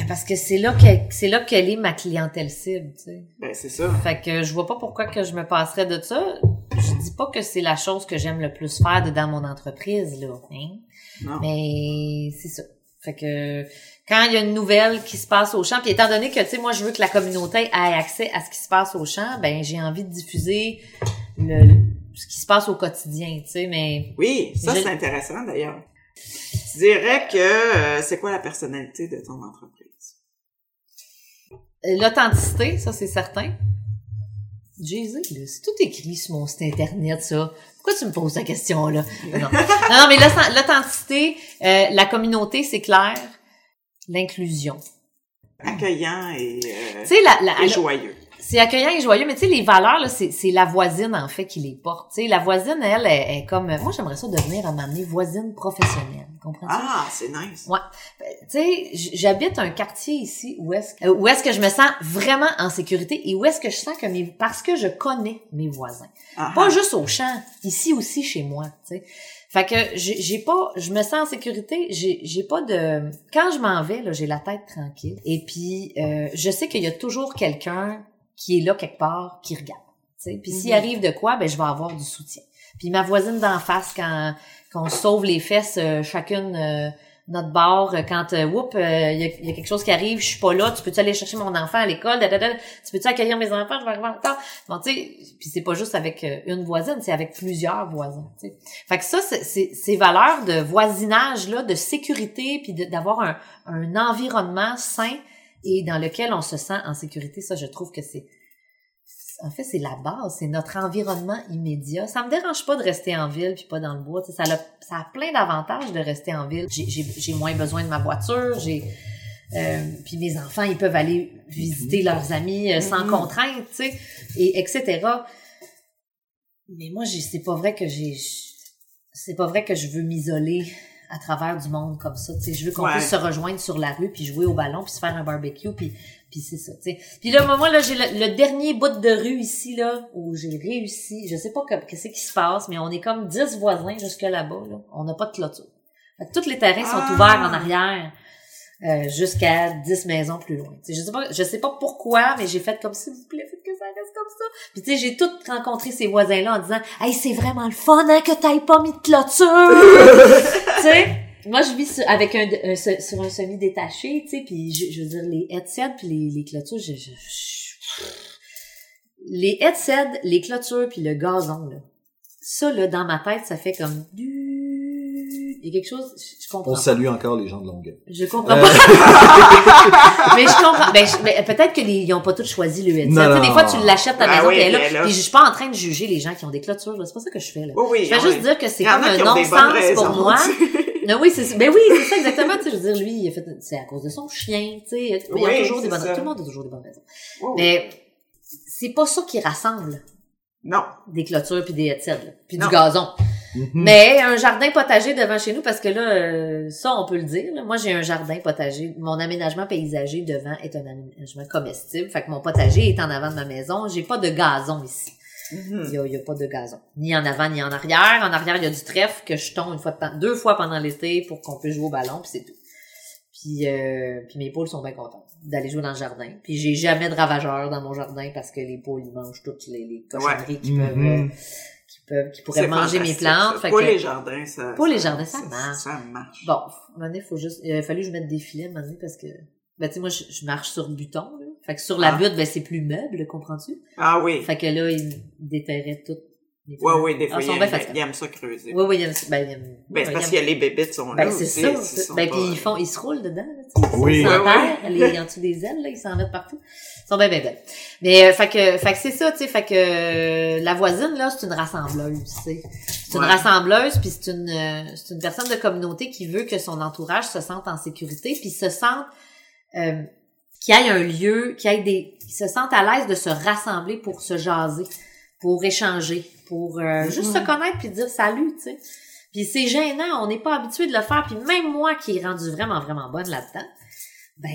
Speaker 3: parce que c'est là que, c'est là qu'elle est ma clientèle cible, tu sais.
Speaker 1: Ben c'est ça.
Speaker 3: Fait que je vois pas pourquoi que je me passerais de ça. Je dis pas que c'est la chose que j'aime le plus faire dans mon entreprise, là. Hein?
Speaker 1: Non.
Speaker 3: Mais c'est ça. Fait que quand il y a une nouvelle qui se passe au champ, puis étant donné que tu sais moi je veux que la communauté ait accès à ce qui se passe au champ, ben j'ai envie de diffuser le, ce qui se passe au quotidien, tu sais, mais
Speaker 1: Oui, ça
Speaker 3: Je-
Speaker 1: c'est intéressant d'ailleurs. Tu dirais que euh, c'est quoi la personnalité de ton entreprise?
Speaker 3: l'authenticité, ça c'est certain. Jésus, c'est tout écrit sur mon site internet, ça. Pourquoi tu me poses cette question-là? Non, non, non, mais l'auth- l'authenticité, euh, la communauté, c'est clair. L'inclusion.
Speaker 1: Accueillant et, euh,
Speaker 3: la, la,
Speaker 1: et joyeux.
Speaker 3: C'est accueillant et joyeux, mais tu sais, les valeurs, là, c'est, c'est la voisine, en fait, qui les porte. Tu sais, la voisine, elle, est, est comme... Moi, j'aimerais ça devenir, à m'amener voisine professionnelle. Comprends-tu?
Speaker 1: Ah, c'est nice.
Speaker 3: Ouais. Ben, Tu sais, j'habite un quartier ici où est-ce que, où est-ce que je me sens vraiment en sécurité et où est-ce que je sens que mes... Parce que je connais mes voisins.
Speaker 1: Ah,
Speaker 3: Pas
Speaker 1: ah.
Speaker 3: juste au champ, ici aussi chez moi, tu sais. Fait que j'ai j'ai pas, je me sens en sécurité, j'ai j'ai pas de, quand je m'en vais là, j'ai la tête tranquille. Et puis euh, je sais qu'il y a toujours quelqu'un qui est là quelque part qui regarde, tu sais. Puis s'il
Speaker 1: Mhm.
Speaker 3: arrive de quoi, ben je vais avoir du soutien. Puis ma voisine d'en face quand qu'on se sauve les fesses euh, chacune euh, notre bar euh, quand euh, whoop, euh, il y, a, y a quelque chose qui arrive, je suis pas là, tu peux-tu aller chercher mon enfant à l'école, tu peux-tu accueillir mes enfants, je vais arriver en retard. Bon, tu sais, puis c'est pas juste avec une voisine, c'est avec plusieurs voisins, tu sais. Fait que ça, c'est- ces valeurs de voisinage là, de sécurité, puis d'avoir un, un environnement sain et dans lequel on se sent en sécurité, ça, je trouve que c'est en fait, c'est la base, c'est notre environnement immédiat. Ça me dérange pas de rester en ville puis pas dans le bois. Ça, a, ça a plein d'avantages de rester en ville. J'ai- moins besoin de ma voiture, j'ai euh, puis mes enfants, ils peuvent aller visiter leurs amis euh, sans
Speaker 1: Mhm.
Speaker 3: contrainte, tu sais, et etc. Mais moi, c'est pas vrai que j'ai, c'est pas vrai que je veux m'isoler à travers du monde comme ça. Tu sais, je veux qu'on
Speaker 1: Ouais.
Speaker 3: puisse se rejoindre sur la rue puis jouer au ballon puis se faire un barbecue puis puis c'est ça. Tu sais. Puis là, moi là, j'ai le, le dernier bout de rue ici là où j'ai réussi. Je sais pas que- qu'est-ce qui se passe, mais on est comme 10 voisins jusque là-bas. Là. On n'a pas de clôture. Fait que tous les terrains sont
Speaker 1: Ah!
Speaker 3: ouverts en arrière. Euh, jusqu'à 10 maisons plus loin. Je sais pas, je sais pas pourquoi, mais j'ai fait comme s'il vous plaît, faites que ça reste comme ça. Puis tu sais, j'ai tout rencontré ces voisins-là en disant, hey, c'est vraiment le fun, hein, que t'ailles pas mis de clôture. tu sais, moi je vis sur, avec un, un- sur un semi détaché, tu sais, puis je, je veux dire les headsets puis les, les clôtures, je, je- je- les headsets, les clôtures puis le gazon là. Ça là dans ma tête, ça fait comme du il y a quelque chose, je, comprends.
Speaker 2: On
Speaker 3: pas.
Speaker 2: salue encore les gens de Longueuil.
Speaker 3: Je comprends
Speaker 2: Euh,
Speaker 3: pas. mais je comprends. Ben, je- ben, peut-être que les, ils ont pas tous choisi le headset.
Speaker 2: Non,
Speaker 3: Tu sais, des fois, tu l'achètes à ta
Speaker 1: Ah
Speaker 3: maison,
Speaker 1: oui,
Speaker 3: est là.
Speaker 1: là.
Speaker 3: Puis je suis pas en train de juger les gens qui ont des clôtures. là. C'est pas ça que je fais, là.
Speaker 1: Oui, oui.
Speaker 3: Je vais juste dire que c'est comme un non-sens pour moi. Non, oui, c'est, ben oui, c'est ça exactement. Tu sais, je veux dire, lui, il a fait, c'est à cause de son chien, tu sais. Il y a toujours des bonnes, tout le monde a toujours des bonnes raisons.
Speaker 1: Oui.
Speaker 3: Mais c'est pas ça qui rassemble
Speaker 1: Non.
Speaker 3: des clôtures puis des headsets, puis du gazon.
Speaker 2: Mhm.
Speaker 3: Mais un jardin potager devant chez nous, parce que là, euh, ça, on peut le dire. là. Moi, j'ai un jardin potager. Mon aménagement paysager devant est un aménagement comestible. Fait que mon potager est en avant de ma maison. J'ai pas de gazon ici.
Speaker 1: Mhm.
Speaker 3: Il y a, il y a pas de gazon. Ni en avant, ni en arrière. En arrière, il y a du trèfle que je tombe une fois de deux fois pendant l'été pour qu'on puisse jouer au ballon, puis c'est tout. Puis, euh, puis mes poules sont bien contentes d'aller jouer dans le jardin. Puis j'ai jamais de ravageurs dans mon jardin parce que les poules, ils mangent toutes les, les cochonneries qui peuvent...
Speaker 2: Mhm.
Speaker 3: euh, peuvent, qui pourraient manger mes plantes.
Speaker 1: ça.
Speaker 3: Fait
Speaker 1: Pour
Speaker 3: que-
Speaker 1: les jardins, ça.
Speaker 3: Pour les jardins, ça marche.
Speaker 1: Ça marche.
Speaker 3: Bon, à un moment donné, faut juste, il a fallu que je mette des filets, à un moment donné, parce que, ben, tu sais, moi, je, je marche sur buton, là. Fait que sur la
Speaker 1: Ah.
Speaker 3: butte, ben, c'est plus meuble, comprends-tu?
Speaker 1: Ah oui.
Speaker 3: Fait que là, il déterrait tout. Filets.
Speaker 1: oui, des
Speaker 3: Ah,
Speaker 1: fois,
Speaker 3: ils
Speaker 1: il,
Speaker 3: sont
Speaker 1: aime,
Speaker 3: bien fatigants.
Speaker 1: il aime ça creuser.
Speaker 3: Oui, oui, il aime, ben, il aime,
Speaker 1: Ben, c'est parce a les bébites sont là
Speaker 3: ben, c'est ça.
Speaker 1: ils
Speaker 3: c'est-
Speaker 1: sont
Speaker 3: Ben,
Speaker 1: pas-
Speaker 3: puis ils font, ils se roulent dedans, là, tu sais.
Speaker 2: Oui.
Speaker 3: Ils
Speaker 1: Ouais,
Speaker 3: s'enterrent, les, en dessous des ailes, là, ils s'en mettent partout. Ils sont bien, bien belles. Mais, euh, fait que, fait que c'est ça, tu sais, fait que, euh, la voisine, là, c'est une rassembleuse, tu sais. C'est une
Speaker 1: Ouais.
Speaker 3: rassembleuse, puis c'est une, euh, c'est une personne de communauté qui veut que son entourage se sente en sécurité, puis se sente, euh, qu'il y ait un lieu, qu'il y ait des, qu'ils se sentent à l'aise de se rassembler pour se jaser, pour échanger, pour euh, juste se connaître puis dire salut, tu sais. Puis c'est gênant, on n'est pas habitué de le faire, puis même moi qui est rendue vraiment vraiment bonne là-dedans, ben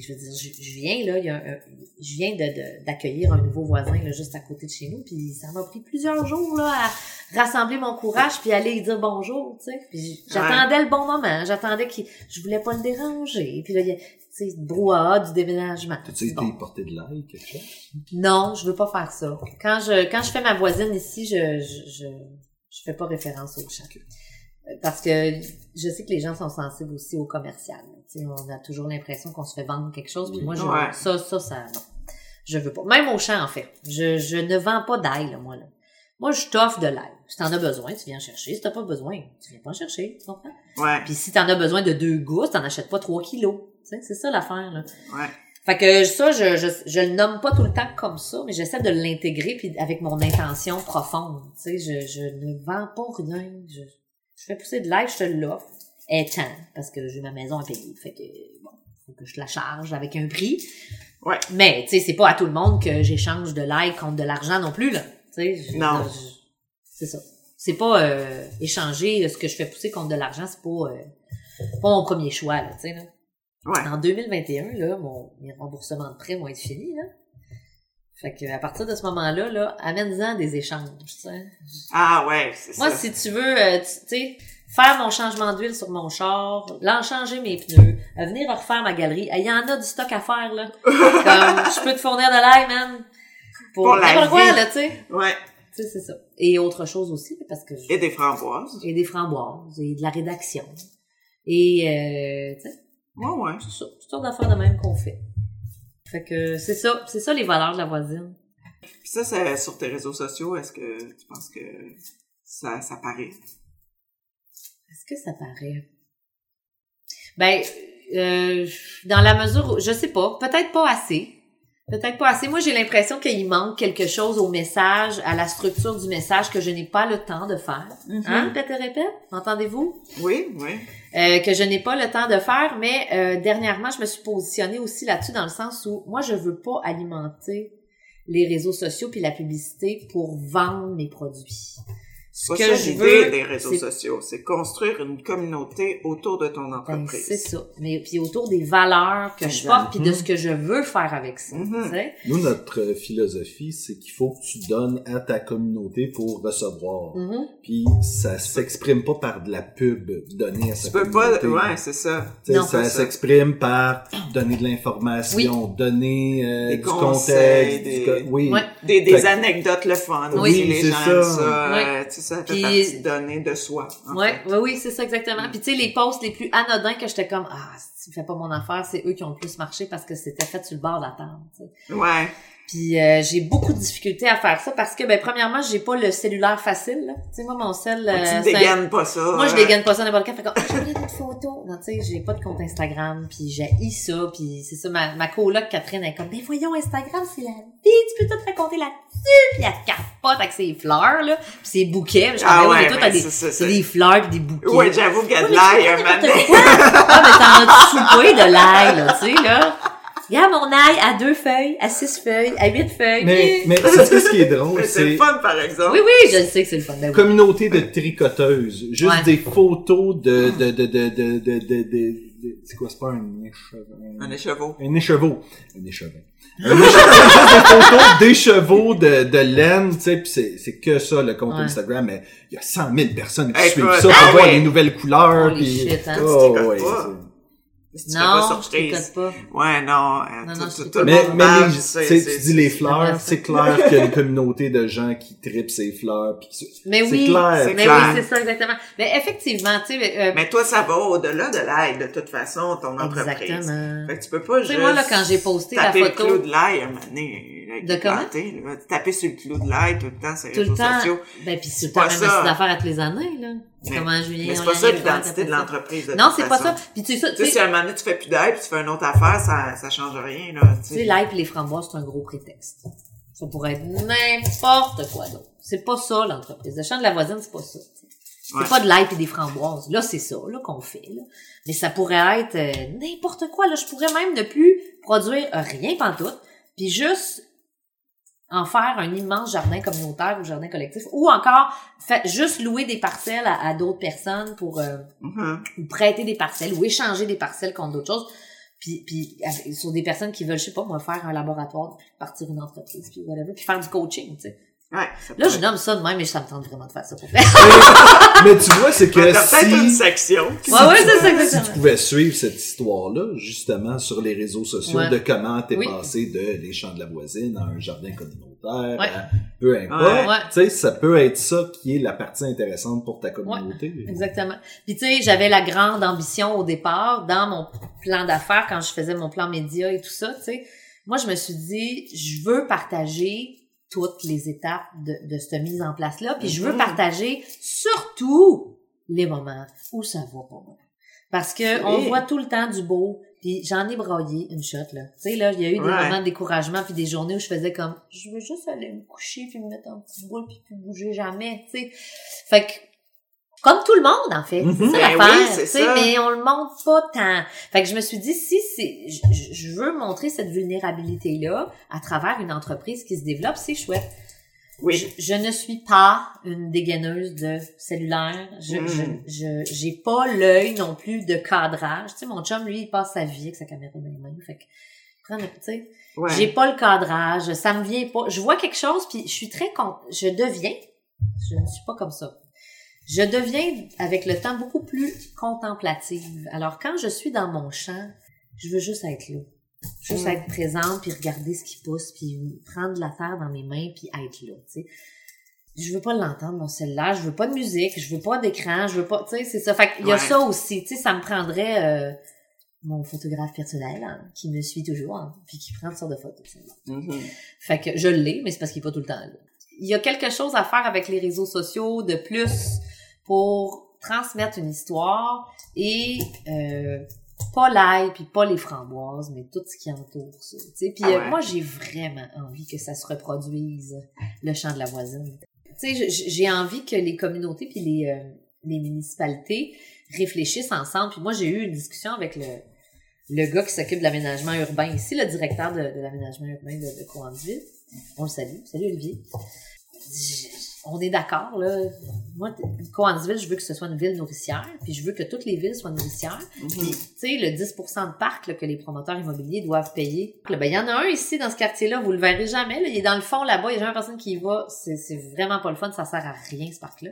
Speaker 3: je veux dire, je, je viens là, il y a un- je viens de de- d'accueillir un nouveau voisin là juste à côté de chez nous, puis ça m'a pris plusieurs jours là à rassembler mon courage puis aller lui dire bonjour, tu sais. Puis j'attendais le bon moment, j'attendais qu'il, je voulais pas le déranger, puis là il tu sais, le brouhaha du déménagement.
Speaker 2: T'as-tu été
Speaker 3: Bon.
Speaker 2: porté de l'ail, quelque chose?
Speaker 3: Non, je veux pas faire ça. Quand je quand je fais ma voisine ici, je je je, je fais pas référence au chat. Euh, Parce que je sais que les gens sont sensibles aussi au commercial. Tu sais, on a toujours l'impression qu'on se fait vendre quelque chose. Puis moi, je,
Speaker 1: Ouais.
Speaker 3: ça, ça, ça, non. Je veux pas. Même au champ, en fait. Je, je ne vends pas d'ail, là, moi, là. Moi, je t'offre de l'ail. Si t'en as besoin, tu viens chercher. Si t'as pas besoin, tu viens pas chercher. Tu comprends?
Speaker 1: Ouais,
Speaker 3: Puis si t'en as besoin de deux gousses, t'en achètes pas trois kilos. C'est ça l'affaire, là.
Speaker 1: ouais.
Speaker 3: Fait que ça, je, je, je le nomme pas tout le temps comme ça, mais j'essaie de l'intégrer puis avec mon intention profonde. Tu sais, je, je ne vends pas rien. Je, je fais pousser de l'ail, je te l'offre. Étant, parce que j'ai ma maison à payer. Fait que, bon, faut que je la charge avec un prix.
Speaker 1: Ouais.
Speaker 3: Mais, tu sais, c'est pas à tout le monde que j'échange de l'ail contre de l'argent non plus, là. Tu sais, je-
Speaker 1: Non.
Speaker 3: je- c'est ça. C'est pas euh, échanger ce que je fais pousser contre de l'argent, c'est pas, euh, pas mon premier choix, là, tu sais, là.
Speaker 1: Ouais.
Speaker 3: En 2021, là, mon, mes remboursements de prêts vont être finis, là. Fait que, à partir de ce moment-là, là, amène-en des échanges, tu sais.
Speaker 1: Ah ouais, c'est
Speaker 3: Moi,
Speaker 1: ça.
Speaker 3: si tu veux, euh, tu sais, faire mon changement d'huile sur mon char, l'en changer mes pneus, euh, venir refaire ma galerie, il y en a du stock à faire, là. Comme, je peux te fournir de l'ail, man. Pour,
Speaker 1: Pour la
Speaker 3: quoi, là, tu sais.
Speaker 1: Ouais.
Speaker 3: Tu sais, c'est ça. Et autre chose aussi, parce que je-
Speaker 1: Et des framboises.
Speaker 3: et des framboises, et de la rédaction, Et, euh, tu sais,
Speaker 1: Ouais, ouais.
Speaker 3: c'est ça. C'est sorte d'affaires de même qu'on fait. Fait que c'est ça, c'est ça les valeurs de la voisine.
Speaker 1: Puis ça, c'est sur tes réseaux sociaux, est-ce que tu penses que ça, ça paraît?
Speaker 3: Est-ce que ça paraît? Ben, euh, dans la mesure où, je sais pas, peut-être pas assez. Peut-être pas assez. Moi, j'ai l'impression qu'il manque quelque chose au message, à la structure du message que je n'ai pas le temps de faire. Hein, répète et répète? Entendez-vous?
Speaker 1: Oui, oui.
Speaker 3: Euh, que je n'ai pas le temps de faire, mais euh, dernièrement, je me suis positionnée aussi là-dessus dans le sens où moi, je veux pas alimenter les réseaux sociaux puis la publicité pour vendre mes produits. Ce que je veux,
Speaker 1: des réseaux
Speaker 3: c'est
Speaker 1: sociaux, c'est construire une communauté autour de ton entreprise.
Speaker 3: c'est ça. Mais puis autour des valeurs que je porte puis de ce que je veux faire avec ça.
Speaker 1: Mhm.
Speaker 3: tu sais.
Speaker 2: Nous, notre euh, philosophie, c'est qu'il faut que tu donnes à ta communauté pour recevoir.
Speaker 3: Mhm.
Speaker 2: Puis ça s'exprime pas par de la pub donnée à sa
Speaker 1: Tu peux pas,
Speaker 2: communauté.
Speaker 1: ouais, c'est ça.
Speaker 3: Non,
Speaker 2: ça s'exprime par donner de l'information, donner euh,
Speaker 1: Des
Speaker 2: du
Speaker 1: conseils,
Speaker 2: contexte,
Speaker 1: des-
Speaker 2: du co- oui.
Speaker 3: Ouais.
Speaker 1: Des, des
Speaker 2: Fait-
Speaker 1: anecdotes le fun.
Speaker 3: Oui,
Speaker 1: les
Speaker 2: c'est
Speaker 1: gens
Speaker 2: ça.
Speaker 1: euh, ça fait
Speaker 3: Puis-
Speaker 1: partie de donner de soi.
Speaker 3: Ouais,
Speaker 1: fait.
Speaker 3: ouais, oui, c'est ça exactement. Puis tu sais, les posts les plus anodins que j'étais comme ah, si tu fais pas mon affaire, c'est eux qui ont le plus marché parce que c'était fait sur le bord de la table.
Speaker 1: Ouais.
Speaker 3: Puis euh, j'ai beaucoup de difficultés à faire ça parce que ben premièrement, j'ai pas le cellulaire facile. là. Tu sais, moi mon cell, euh,
Speaker 1: tu
Speaker 3: un-
Speaker 1: dégaines pas ça.
Speaker 3: Moi, je
Speaker 1: euh,
Speaker 3: dégaine pas ça n'importe quand. Fait ah, j'ai des photos. Non, tu sais, j'ai pas de compte Instagram, puis j'ai ça, puis c'est ça, ma, ma coloc Catherine, elle est comme, mais voyons, Instagram, c'est la vie, tu peux tout raconter là-dessus, puis elle capote avec ses fleurs, là, puis ses bouquets. Je
Speaker 1: Ah
Speaker 3: Ben
Speaker 1: ouais,
Speaker 3: mais toi,
Speaker 1: ben
Speaker 3: t'as des,
Speaker 1: c'est
Speaker 3: des fleurs pis des bouquets.
Speaker 1: Ouais, j'avoue qu'il y a de l'ail un
Speaker 3: quoi. Ah, mais t'en as soupé de l'ail, là, tu sais, là? Regarde mon ail à deux feuilles, à six feuilles, à huit feuilles.
Speaker 2: Mais, mais c'est ce qui est drôle,
Speaker 1: c'est le
Speaker 2: c'est
Speaker 1: fun, par exemple.
Speaker 3: Oui, oui, je le sais que c'est le fun. Ben oui.
Speaker 2: communauté de tricoteuses. Juste
Speaker 3: Ouais.
Speaker 2: des photos de, de, de, de, de, de, de, de- de- c'est quoi, c'est pas un écheveau?
Speaker 1: Un écheveau.
Speaker 2: Un écheveau. Un échevin. Un écheveau, juste des photos d'écheveaux de, de laine, tu sais, pis c'est, c'est que ça, le compte
Speaker 3: Ouais.
Speaker 2: Instagram, mais il y a 100 000 personnes qui
Speaker 1: Écoute,
Speaker 2: suivent ça pour
Speaker 1: ah
Speaker 2: voir
Speaker 1: ouais.
Speaker 2: les nouvelles couleurs,
Speaker 3: Holy
Speaker 2: pis...
Speaker 3: shit, hein?
Speaker 2: Oh, ouais,
Speaker 1: Si tu fais pas
Speaker 3: Non, je pas.
Speaker 1: Ouais, non. euh,
Speaker 3: Non,
Speaker 1: tout-
Speaker 3: non, je
Speaker 1: tout-
Speaker 3: sais
Speaker 1: tout
Speaker 2: Mais, mais les,
Speaker 1: c'est-
Speaker 2: tu sais,
Speaker 1: c'est-
Speaker 2: tu dis les
Speaker 3: c'est
Speaker 2: fleurs, c'est clair qu'il y a une communauté de gens qui tripent ces fleurs, qui-
Speaker 3: Mais
Speaker 2: c'est
Speaker 3: oui,
Speaker 2: clair.
Speaker 1: C'est
Speaker 3: mais
Speaker 1: clair.
Speaker 3: oui, c'est ça exactement. Mais effectivement, tu sais, euh,
Speaker 1: Mais toi, ça va au-delà de l'ail, de toute façon, ton entreprise.
Speaker 3: exactement.
Speaker 1: Fait que tu peux pas
Speaker 3: Tu sais,
Speaker 1: juste
Speaker 3: moi, là, quand j'ai posté la
Speaker 1: taper
Speaker 3: photo-
Speaker 1: le clou de l'ail, un moment donné, là,
Speaker 3: De comment?
Speaker 1: là. Taper sur le clou de l'ail tout le temps sur les
Speaker 3: Tout le
Speaker 1: réseaux
Speaker 3: temps.
Speaker 1: sociaux.
Speaker 3: Ben puis c'est
Speaker 1: pas ça.
Speaker 3: une affaire à tous les années là.
Speaker 1: Mais-
Speaker 3: Comment Julien
Speaker 1: Mais c'est
Speaker 3: on
Speaker 1: pas ça l'identité de l'entreprise. de
Speaker 3: Non, c'est pas ça. Puis tu sais
Speaker 1: Tu fais plus d'ail puis tu fais une autre affaire, ça, ça change rien, là. tu sais.
Speaker 3: sais l'ail et les framboises c'est un gros prétexte. Ça pourrait être n'importe quoi d'autre. C'est pas ça l'entreprise. Le champ de la voisine c'est pas ça. C'est
Speaker 1: Ouais.
Speaker 3: pas de l'ail et des framboises. Là, c'est ça là qu'on fait là. Mais ça pourrait être euh, n'importe quoi là, je pourrais même ne plus produire rien pantoute, puis juste en faire un immense jardin communautaire ou jardin collectif ou encore fait, juste louer des parcelles à, à d'autres personnes pour euh,
Speaker 1: Mhm.
Speaker 3: ou prêter des parcelles ou échanger des parcelles contre d'autres choses puis puis sur des personnes qui veulent je sais pas moi faire un laboratoire partir une entreprise puis whatever puis faire du coaching tu sais
Speaker 1: Ouais.
Speaker 3: là je nomme ça de même mais ça me tente vraiment de faire ça pour faire
Speaker 2: Mais tu vois, c'est que
Speaker 1: T'as peut-être une
Speaker 2: si,
Speaker 1: section.
Speaker 3: ouais ouais c'est ça
Speaker 2: si tu
Speaker 3: exactement
Speaker 2: pouvais suivre cette histoire-là, justement, sur les réseaux sociaux,
Speaker 3: Ouais.
Speaker 2: de comment t'es
Speaker 3: Oui.
Speaker 2: passé de les champs de la voisine à un jardin communautaire,
Speaker 3: Ouais.
Speaker 2: à peu importe,
Speaker 3: Ouais. Ouais.
Speaker 2: tu sais, ça peut être ça qui est la partie intéressante pour ta communauté.
Speaker 3: Exactement. Puis tu sais, j'avais la grande ambition au départ dans mon plan d'affaires quand je faisais mon plan média et tout ça, tu sais. Moi, je me suis dit, je veux partager toutes les étapes de, de cette mise en place-là, puis je veux
Speaker 1: Mhm.
Speaker 3: partager surtout les moments où ça va pas. Parce que on voit tout le temps du beau, puis j'en ai broyé une shot là. Tu sais là, il y a eu des
Speaker 1: Ouais.
Speaker 3: moments de découragement puis des journées où je faisais comme je veux juste aller me coucher puis me mettre en petite boule puis plus bouger jamais, tu sais. Fait que comme tout le monde en fait,
Speaker 2: Mhm.
Speaker 3: c'est ça
Speaker 1: Ben
Speaker 3: l'affaire,
Speaker 1: oui,
Speaker 3: tu sais, mais on le montre pas tant. Fait que je me suis dit si c'est je, veux montrer cette vulnérabilité là à travers une entreprise qui se développe, c'est chouette.
Speaker 1: Oui.
Speaker 3: Je, je ne suis pas une dégaineuse de cellulaire. Je,
Speaker 1: Mm.
Speaker 3: je, je, j'ai pas l'œil non plus de cadrage. Tu sais, mon chum, lui, il passe sa vie avec sa caméra dans les mains. Fait que, prends tu sais,
Speaker 1: Ouais.
Speaker 3: j'ai pas le cadrage. Ça me vient pas. Je vois quelque chose puis je suis très con, je deviens, je ne suis pas comme ça. Je deviens, avec le temps, beaucoup plus contemplative. Alors, quand je suis dans mon champ, je veux juste être là. Juste
Speaker 1: Mm.
Speaker 3: être présente, puis regarder ce qui pousse, puis prendre la terre dans mes mains, puis être là, tu sais. je veux pas l'entendre mon cellulaire, je veux pas de musique, je veux pas d'écran, je veux pas, tu sais, c'est ça. Fait qu'il y a
Speaker 1: Ouais.
Speaker 3: ça aussi, tu sais, ça me prendrait euh, mon photographe personnel hein, qui me suit toujours, hein, puis qui prend toutes sortes de photos.
Speaker 1: Mhm.
Speaker 3: Fait que je l'ai, mais c'est parce qu'il est pas tout le temps là. Il y a quelque chose à faire avec les réseaux sociaux de plus pour transmettre une histoire et euh, pas l'ail puis pas les framboises, mais tout ce qui entoure ça. tu sais. Puis
Speaker 1: Ah
Speaker 3: euh, moi, j'ai vraiment envie que ça se reproduise, le chant de la voisine. Tu sais, j'ai envie que les communautés puis les, euh, les municipalités réfléchissent ensemble. Puis moi, j'ai eu une discussion avec le, le gars qui s'occupe de l'aménagement urbain ici, le directeur de, de l'aménagement urbain de, de Coansville. On le salue. Salut Olivier. On est d'accord, là. Moi, Coansville, je veux que ce soit une ville nourricière, puis je veux que toutes les villes soient nourricières.
Speaker 1: Mhm.
Speaker 3: Puis, tu sais, le 10% de parc là, que les promoteurs immobiliers doivent payer. Là, ben, il y en a un ici dans ce quartier-là, vous le verrez jamais. Là. Il est dans le fond là-bas, il y a jamais personne qui y va. C'est vraiment pas le fun, ça sert à rien ce parc-là.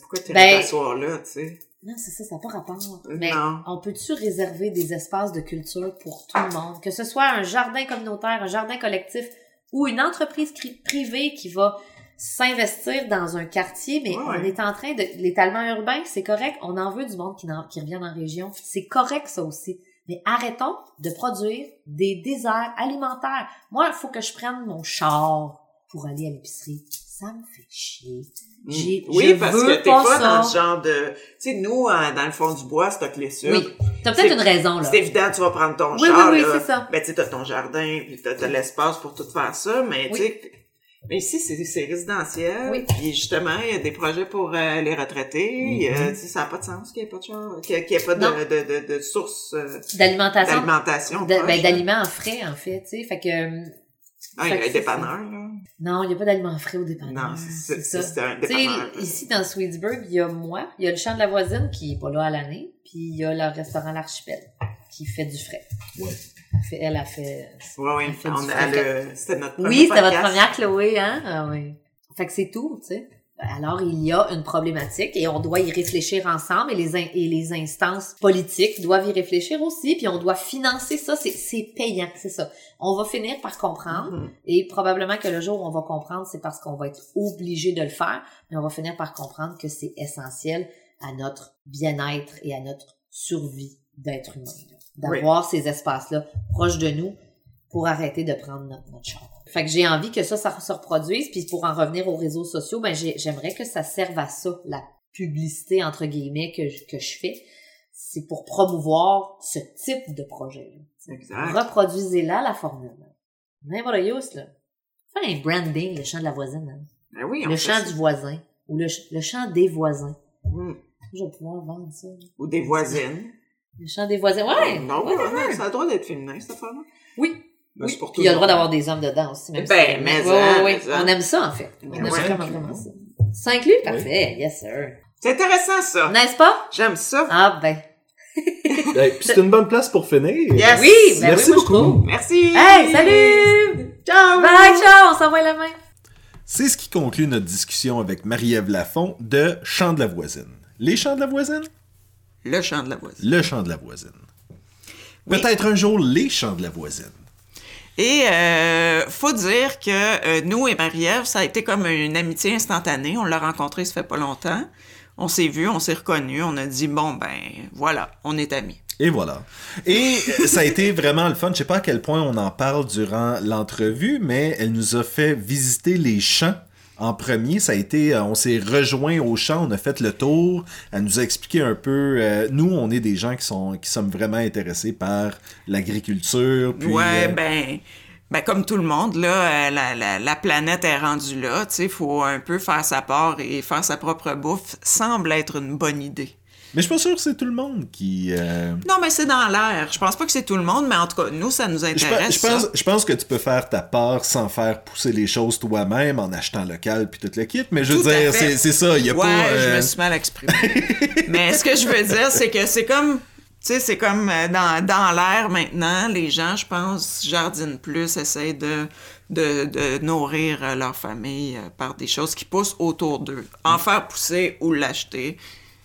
Speaker 1: Pourquoi tu
Speaker 3: Ben-
Speaker 1: t'asseoir là, tu sais?
Speaker 3: Non, c'est ça, ça n'a pas rapport.
Speaker 1: Euh,
Speaker 3: Mais
Speaker 1: non.
Speaker 3: on peut-tu réserver des espaces de culture pour tout le monde? Que ce soit un jardin communautaire, un jardin collectif ou une entreprise privée qui va s'investir dans un quartier, mais
Speaker 1: Ouais,
Speaker 3: on est en train de... L'étalement urbain, c'est correct. On en veut du monde qui, revient en région. C'est correct, ça aussi. Mais arrêtons de produire des déserts alimentaires. Moi, il faut que je prenne mon char pour aller à l'épicerie. Ça me fait chier. J'ai-
Speaker 1: oui, parce que t'es
Speaker 3: pas
Speaker 1: pas,
Speaker 3: ça.
Speaker 1: dans le genre de... Tu sais, nous, euh, dans le fond du bois, stock les sucres.
Speaker 3: Oui. T'as peut-être
Speaker 1: C'est-
Speaker 3: une raison, là.
Speaker 1: C'est évident, tu vas prendre ton
Speaker 3: Oui,
Speaker 1: char,
Speaker 3: oui, oui, c'est ça.
Speaker 1: Ben, tu sais, t'as ton jardin, puis t'as, t'as l'espace pour tout faire ça, mais
Speaker 3: Oui.
Speaker 1: tu sais... Mais ici, c'est, résidentiel.
Speaker 3: Oui.
Speaker 1: Puis justement, il y a des projets pour euh, les retraités. euh, tu sais, ça n'a pas de sens qu'il n'y ait pas de char, qu'il n'y ait, qu'il y ait pas de, de, de, de source euh,
Speaker 3: D'alimentation. ben,
Speaker 1: là.
Speaker 3: d'aliments frais, en fait, tu sais. Fait que, euh,
Speaker 1: Ah, il y a un dépanneur, là.
Speaker 3: non, il n'y a pas d'aliments frais au dépanneur.
Speaker 1: Non, c'est, c'est,
Speaker 3: ça.
Speaker 1: c'est un dépanneur.
Speaker 3: ici, dans Sweetsburg, il y a moi, il y a le champ de la voisine qui est pas là à l'année, puis il y a le restaurant L'Archipel qui fait du frais.
Speaker 2: Ouais.
Speaker 3: Elle fait, elle a fait...
Speaker 1: Oui, oui,
Speaker 3: Elle fait
Speaker 1: on,
Speaker 3: du
Speaker 1: elle,
Speaker 3: frais.
Speaker 1: c'était notre premier
Speaker 3: Oui, c'était votre première Chloé, hein? Ah oui. Fait que c'est tout, tu sais. Alors, il y a une problématique et on doit y réfléchir ensemble et les, in- et les instances politiques doivent y réfléchir aussi, puis on doit financer ça. C'est, c'est payant, c'est ça. On va finir par comprendre
Speaker 1: Mhm.
Speaker 3: et probablement que le jour où on va comprendre, c'est parce qu'on va être obligé de le faire, mais on va finir par comprendre que c'est essentiel à notre bien-être et à notre survie d'être humain. D'avoir ces espaces-là proches de nous pour arrêter de prendre notre, notre char. Fait que j'ai envie que ça, ça se reproduise. Puis pour en revenir aux réseaux sociaux, ben j'ai- j'aimerais que ça serve à ça, la publicité entre guillemets que je, que je fais. C'est pour promouvoir ce type de projet.
Speaker 1: Exact.
Speaker 3: Reproduisez-la la formule. N'importe use, là. Faire un branding, le chant de la voisine. hein.
Speaker 1: Ben oui,
Speaker 3: Le chant du voisin. Ou le, le chant des voisins.
Speaker 1: Mm.
Speaker 3: Je vais pouvoir vendre ça. là.
Speaker 1: Ou des voisines.
Speaker 3: Le chant des voisins. Ouais!
Speaker 1: Non,
Speaker 3: ouais,
Speaker 1: ouais,
Speaker 3: ouais.
Speaker 1: ouais, ça a le droit d'être féminin, cette affaire-là.
Speaker 3: Oui.
Speaker 1: Ben,
Speaker 3: Oui.
Speaker 1: c'est pour
Speaker 3: Puis il y a le droit d'avoir des hommes dedans aussi. Même
Speaker 1: Ben,
Speaker 3: si-
Speaker 1: mais ça,
Speaker 3: ouais, ouais.
Speaker 1: mais ça.
Speaker 3: On aime ça, en fait. On aime
Speaker 1: ouais.
Speaker 3: vraiment, vraiment ça. Ça inclut? Parfait. Yes, sir.
Speaker 1: C'est intéressant, ça.
Speaker 3: N'est-ce pas?
Speaker 1: J'aime ça.
Speaker 3: Ah, ben.
Speaker 2: C'est une bonne place pour finir.
Speaker 1: Yes.
Speaker 3: Oui, ben
Speaker 2: Merci
Speaker 3: oui, moi,
Speaker 2: beaucoup.
Speaker 1: Merci.
Speaker 3: Hey, salut!
Speaker 1: Ciao.
Speaker 3: Bye, ciao! On s'envoie la main.
Speaker 4: C'est ce qui conclut notre discussion avec Marie-Ève Lafont de Chant de la voisine. Les chants de la voisine?
Speaker 1: Le chant de la voisine.
Speaker 4: Le chant de la voisine.
Speaker 1: Oui.
Speaker 4: Peut-être un jour les chants de la voisine.
Speaker 1: Et euh, faut dire que euh, nous et Marie-Ève, ça a été comme une amitié instantanée. On l'a rencontré ça fait pas longtemps. On s'est vu, on s'est reconnus, on a dit bon ben voilà, on est amis.
Speaker 4: Et voilà. Et euh, ça a été vraiment le fun. Je sais pas à quel point on en parle durant l'entrevue, mais elle nous a fait visiter les champs en premier. Ça a été, euh, on s'est rejoint au champ, on a fait le tour. Elle nous a expliqué un peu. euh, nous, on est des gens qui sont, qui sommes vraiment intéressés par l'agriculture. puis,
Speaker 1: ouais,
Speaker 4: euh,
Speaker 1: ben, ben comme tout le monde, là, la, la, la planète est rendue là. Tu sais, faut un peu faire sa part et faire sa propre bouffe semble être une bonne idée.
Speaker 4: Mais je suis pas sûr que c'est tout le monde qui. euh,
Speaker 1: Non, mais c'est dans l'air. Je pense pas que c'est tout le monde, mais en tout cas, nous, ça nous intéresse.
Speaker 4: je pense,
Speaker 1: ça.
Speaker 4: je pense que tu peux faire ta part sans faire pousser les choses toi-même en achetant local puis tout le kit. Mais je veux
Speaker 1: Tout
Speaker 4: dire, c'est ça. Y a
Speaker 1: ouais,
Speaker 4: pas.
Speaker 1: je
Speaker 4: euh,
Speaker 1: me suis mal exprimé. Mais ce que je veux dire, c'est que c'est comme, tu sais, c'est comme euh, dans, dans l'air maintenant, les gens, je pense, jardinent plus, essayent de, de, de nourrir euh, leur famille euh, par des choses qui poussent autour d'eux. En faire pousser ou l'acheter.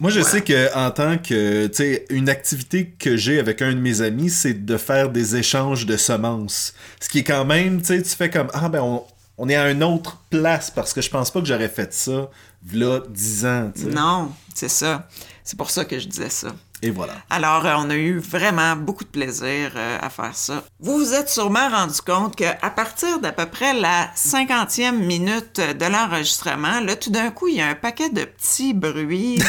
Speaker 4: Moi, je
Speaker 1: Voilà.
Speaker 4: sais que en tant que, tu sais, une activité que j'ai avec un de mes amis, c'est de faire des échanges de semences. Ce qui est quand même, tu sais, tu fais comme, ah ben, on,
Speaker 2: on est à une autre place parce que je pense pas que j'aurais fait ça v'là 10 ans.
Speaker 1: Non, c'est ça. C'est pour ça que je disais ça.
Speaker 2: Et voilà.
Speaker 1: Alors, euh, on a eu vraiment beaucoup de plaisir euh, à faire ça. Vous vous êtes sûrement rendu compte qu'à partir d'à peu près la cinquantième minute de l'enregistrement, là, tout d'un coup, il y a un paquet de petits bruits de,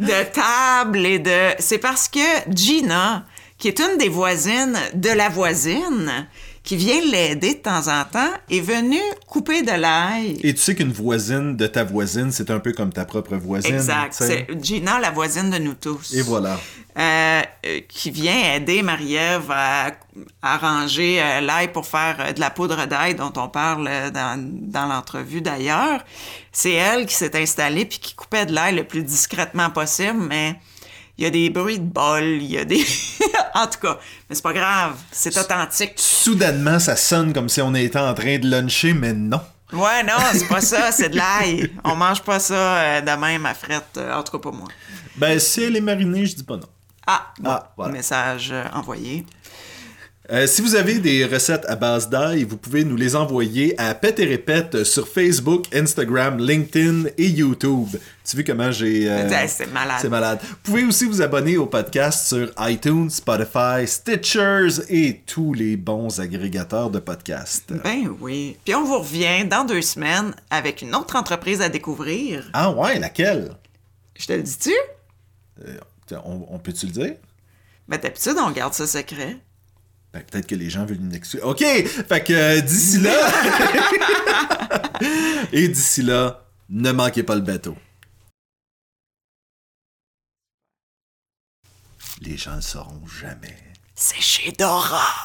Speaker 1: de table et de... C'est parce que Gina, qui est une des voisines de la voisine, qui vient l'aider de temps en temps, est venue couper de l'ail.
Speaker 2: Et tu sais qu'une voisine de ta voisine, c'est un peu comme ta propre voisine.
Speaker 1: Exact. C'est Gina, la voisine de nous tous.
Speaker 2: Et voilà.
Speaker 1: Euh, euh, qui vient aider Marie-Ève à, à ranger euh, l'ail pour faire euh, de la poudre d'ail dont on parle dans, dans l'entrevue d'ailleurs. C'est elle qui s'est installée puis qui coupait de l'ail le plus discrètement possible, mais il y a des bruits de bol, il y a des... en tout cas, mais c'est pas grave, c'est authentique.
Speaker 2: Soudainement, ça sonne comme si on était en train de luncher, mais non.
Speaker 1: Ouais, non, c'est pas ça, c'est de l'ail. On mange pas ça euh, de même à frette, euh, en tout cas pas moi.
Speaker 2: Ben, si elle est marinée, je dis pas non.
Speaker 1: Ah, bon,
Speaker 2: Ah, voilà.
Speaker 1: message euh, envoyé.
Speaker 2: Euh, si vous avez des recettes à base d'ail, vous pouvez nous les envoyer à Pète et Répète sur Facebook, Instagram, LinkedIn et YouTube. Tu vois comment j'ai... euh,
Speaker 1: Ouais, c'est malade.
Speaker 2: C'est malade. Vous pouvez aussi vous abonner au podcast sur iTunes, Spotify, Stitchers et tous les bons agrégateurs de podcasts.
Speaker 1: Ben oui. Puis on vous revient dans deux semaines avec une autre entreprise à découvrir.
Speaker 2: Ah ouais, laquelle?
Speaker 1: Je te le dis-tu?
Speaker 2: Euh, on, on peut-tu le dire?
Speaker 1: Ben d'habitude, on garde ça secret.
Speaker 2: Ben, peut-être que les gens veulent une excuse. OK! Fait que euh, d'ici là... et d'ici là, ne manquez pas le bateau. Les gens ne le sauront jamais.
Speaker 1: C'est chez Dora.